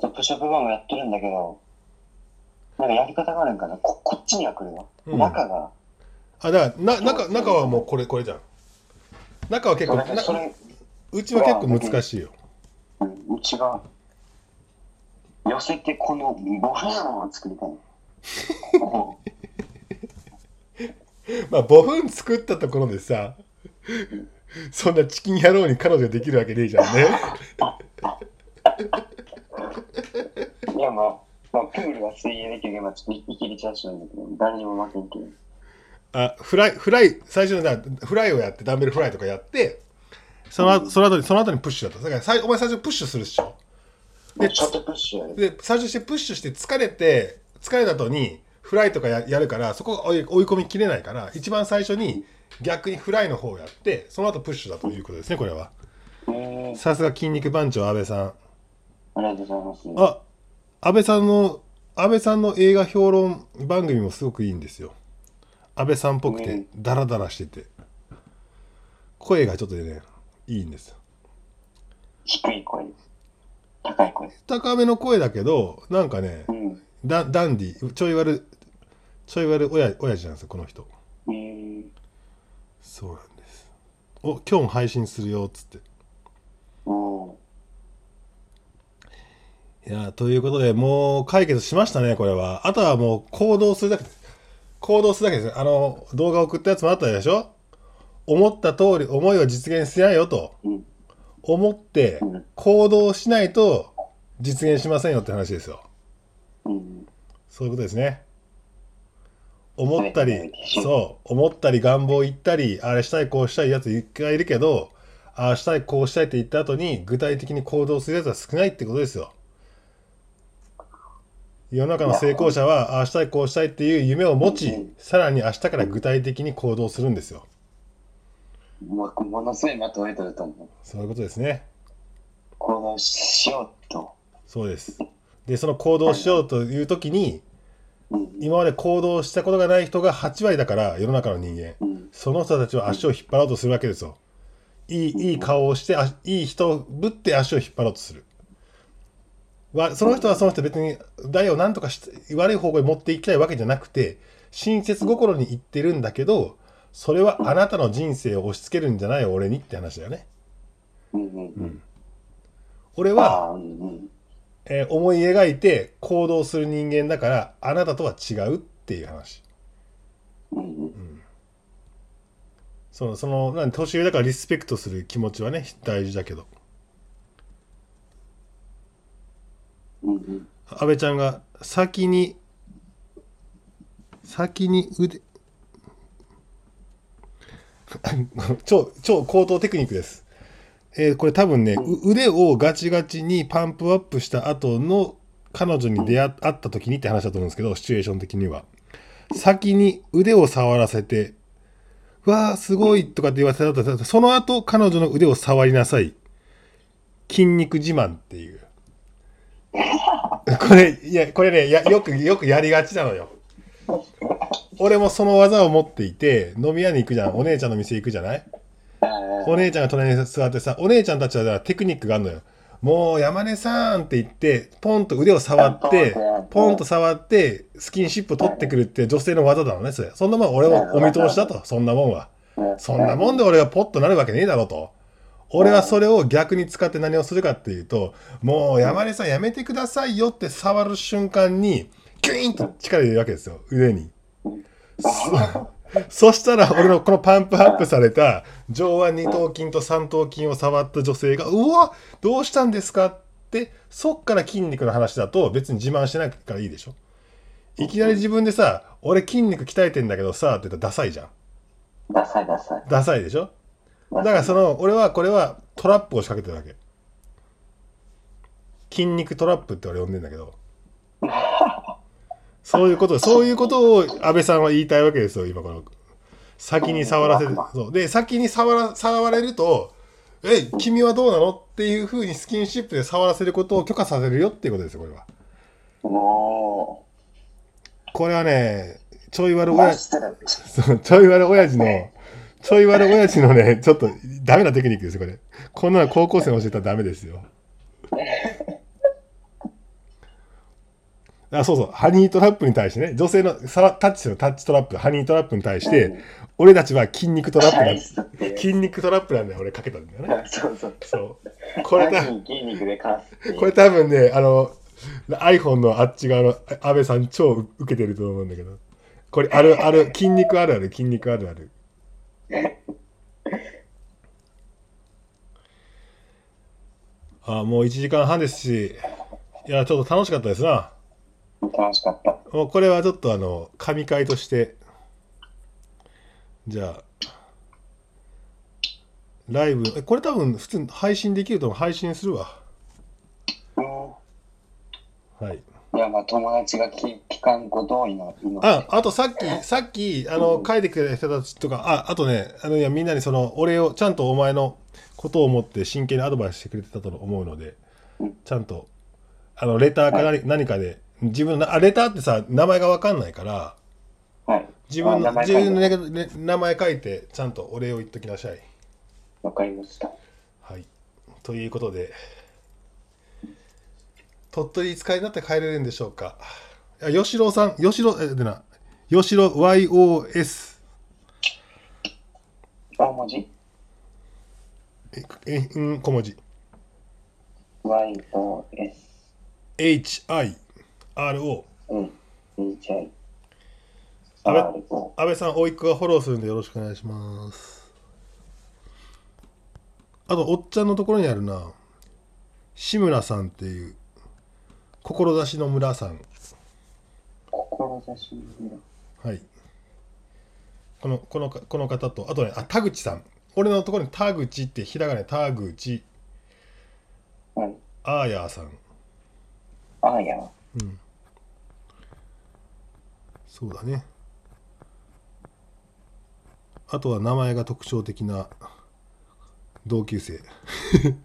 ちょっとプッシュアップバーもやってるんだけど、なんかやり方があるんかな。ここっちには来るわ。
うん。
中が、
あだからな中中はもうこれこれじゃん。中は結
そ
構
それ、
うちは結構難しいよ
うん内側、寄せてこのボハーンを作りたい。こ
まあ5分作ったところでさそんなチキン野郎に彼女できるわけねえじゃんね
ういや、まあ、まあ、プールは水泳できるけど、まあ、ちょっといきりちゃしなんだけど、誰にも負けんけど。
あフライフライ最初のなフライをやってダンベルフライとかやってその後その後にその後にプッシュだった。だから最お前最初プッシュするでしょ？で
ショートプッシュやる。
で最初してプッシュして疲れて疲れた後にフライとかややるからそこが追い追い込みきれないから一番最初に逆にフライの方をやってその後プッシュだということですねこれは。
えー、
さすが筋肉番長安倍さん。
ありがとうございます。
あ安倍さんの安倍さんの映画評論番組もすごくいいんですよ。安倍さんっぽくて
うん。
ダラダラしてて。声がちょっとねいいんですよ。
低い声、高い声。
高めの声だけどなんかね
うん。
ダダンディちょい悪ちょい悪親親父なんですよこの人。
えー、
そうなんです。お今日も配信するよっつって。
うん。
いやということでもう解決しましたねこれは。あとはもう行動するだけです。行動するだけです。あの動画送ったやつもあったでしょ？思った通り思いを実現しないよと
うん。
思って
うん。
行動しないと実現しませんよって話ですよ。
うん。
そういうことですね。思ったり
はい
そう。思ったり願望言ったりあれしたいこうしたいやついっぱいいるけどああしたいこうしたいって言った後に具体的に行動するやつは少ないってことですよ。世の中の成功者はああしたいこうしたいっていう夢を持ち
うん。
さらに明日から具体的に行動するんですよ
もものすごいまとめとると思う。
そういうことですね
行動しようと。
そうですでその行動しようという時に
うん。
今まで行動したことがない人が8割だから世の中の人間
うん。
その人たちは足を引っ張ろうとするわけですよ。いいいい顔をしてあいい人をぶって足を引っ張ろうとする。わその人はその人別に台を何とかし悪い方向に持っていきたいわけじゃなくて親切心に言ってるんだけどそれはあなたの人生を押し付けるんじゃないよ俺にって話だよね。
うん。うん。
俺は。えー思い描いて行動する人間だからあなたとは違うっていう話
うんうん。
そのそのなん年上だからリスペクトする気持ちはね大事だけど。安倍ちゃんが先に先に腕 超超高等テクニックです、えーこれ多分ね、う腕をガチガチにパンプアップした後の彼女に出会った時にって話だと思うんですけどシチュエーション的には。先に腕を触らせて「わあすごい」とかって言わせた後その後彼女の腕を触りなさい。筋肉自慢っていう。これ、いや、これね、やよく、よくやりがちなのよ。俺もその技を持っていて、飲み屋に行くじゃん。お姉ちゃんの店行くじゃない？お姉ちゃんが隣に座ってさ、お姉ちゃんたちはだからテクニックがあるのよ。もう山根さんって言って、ポンと腕を触って、ポンと触って、スキンシップを取ってくるって女性の技だろうね、それ。そんなもん俺もお見通しだと、そんなもんは。そんなもんで俺がポッとなるわけねえだろうと。俺はそれを逆に使って何をするかっていうと、もう山根さんやめてくださいよって触る瞬間に、キュイーンと力入れるわけですよ、腕に。そ そしたら俺のこのパンプアップされた上腕二頭筋と三頭筋を触った女性が「うわどうしたんですか?」ってそっから筋肉の話だと別に自慢しないからいいでしょいきなり自分でさ「俺筋肉鍛えてんだけどさ」って言ったらダサいじゃん
ダサいダサい。
ダサいでしょだからその俺はこれはトラップを仕掛けてるわけ筋肉トラップって俺呼んでんだけど そういうことそういうことを安倍さんは言いたいわけですよ今この先に触らせてそうで先に触ら触れると「え君はどうなの?」っていうふうにスキンシップで触らせることを許可させるよっていうことですよこれは
も
これはねちょい悪
う、
親
マジで
そうちょい悪親父の、ちょい悪親父のね、ちょっとダメなテクニックですよ、これ。こんなの高校生に教えたらダメですよ。あそうそう、ハニートラップに対してね、女性のさらタッチするタッチトラップ、ハニートラップに対して、俺たちは筋肉トラップ
ナ
なん
イスって。
筋肉トラップなんだよ、俺かけたんだよね。
そうそう。
そう。これだ、
筋筋肉でかすっていう
これ多分ね、あの、iPhone のあっち側の安倍さん超受けてると思うんだけど、これあるある、筋肉あるある、筋肉あるある。あ、もう1時間半ですし、いや、ちょっと楽しかったですな。
楽しかった。
もうこれはちょっとあの、神回として、じゃあ、ライブ、えこれ多分普通に配信できると思う。配信するわ。
うん
はい。
いや、まあ、友達が聞聞かんことを祈る。
あ、あとさっき、さっき、あの、書いてくれた人たちとか、あ、あとね、あの、いや、みんなにその、俺を、ちゃんとお前のことを思って真剣にアドバイスしてくれてたと思うので、ちゃんと、あの、レターか何,、何かで、自分の、あ、レターってさ、名前がわかんないから、
はい。
自分の、
あ名前
自
書いて
分のね名前書いて、ちゃんとお礼を言っときなさい。
わかりました。
はい。ということで、鳥取使いになって帰れるんでしょうか？いや、吉郎さん、吉郎、え、でな、吉郎 YOS。
大文字
え、えうん、小文字。
?YOS。
HIRO。
うん。RO。
安倍さん、おいっ子がフォローするんでよろしくお願いします。あと、おっちゃんのところにあるな、志村さんっていう、志の村さん。
志の
はい。この、このか、この方と、あとね、あ、田口さん。俺のところに田口って、ひらがなで田口、
はい。
あーやーさん。
あーや。
そうだね。あとは名前が特徴的な同級生。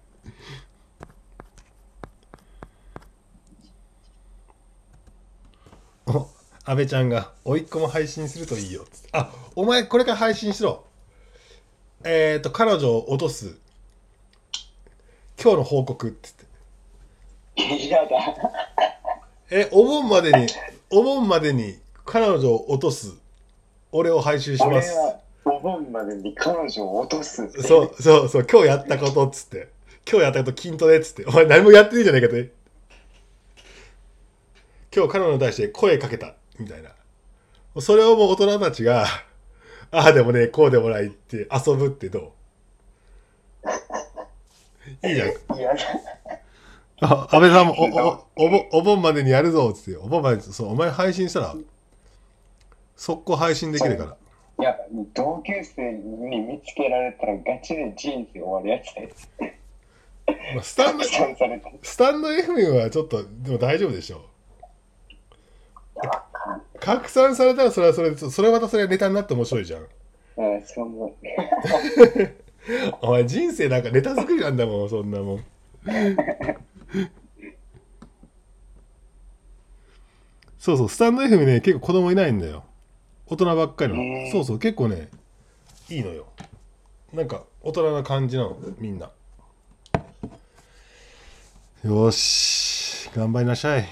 お安倍ちゃんが「おいっ子も配信するといいよ」つってあお前これから配信しろえっ、と彼女を落とす今日の報告って言って
やだ。
えお盆までにお盆までに彼女を落とす俺を配信します
お盆までに彼女を落とすって。
そうそうそう今日やったことっつって今日やったこと筋トレっつって、お前何もやってねえじゃないかって。今日彼女に対して声かけた、みたいな。それをもう大人たちが、ああでもね、こうでもないって遊ぶってどう？いいじゃん。
いや、
あ安倍さんもおおお盆お盆までにやるぞっつってお盆までにそうお前配信したら速攻配信できるから。
いや、同級生に見つけられたらガチで人生終わるやつで、
まあスタンド。スタンド FM はちょっとでも大丈夫でしょ
いや、わからん。
拡散されたらそれはそれでそれはまたそれはネタになって面白いじゃん。
うん、そんな。
お前人生なんかネタ作りなんだもんそんなもん。そうそうスタンド FM ね結構子供いないんだよ大人ばっかりの、そうそう結構ねいいのよ。なんか大人な感じなのみんな。よーし頑張りなさい。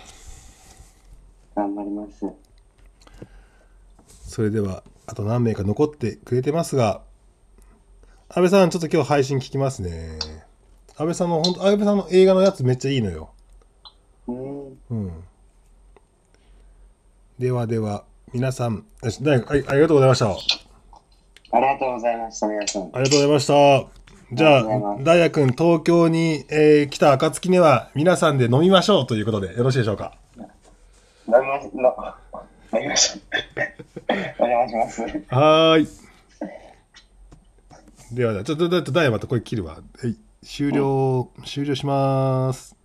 頑張ります。
それではあと何名か残ってくれてますが。安倍さんちょっと今日配信聞きますね。安倍さんの本当安倍さんの映画のやつめっちゃいいのよ。
うん。
うん。ではでは皆さんありがとうございましたあ
ありがとうございました、皆さん。
りがとうございましたじゃ
あ
ダイヤ君東京に、えー来た暁には皆さんで飲みましょうということでよろしいでしょうか？
飲みま飲みましょう。お邪魔します。
はーい。ではちょっと、だってダイヤまたこれ切るわ。はい、終了、終了します。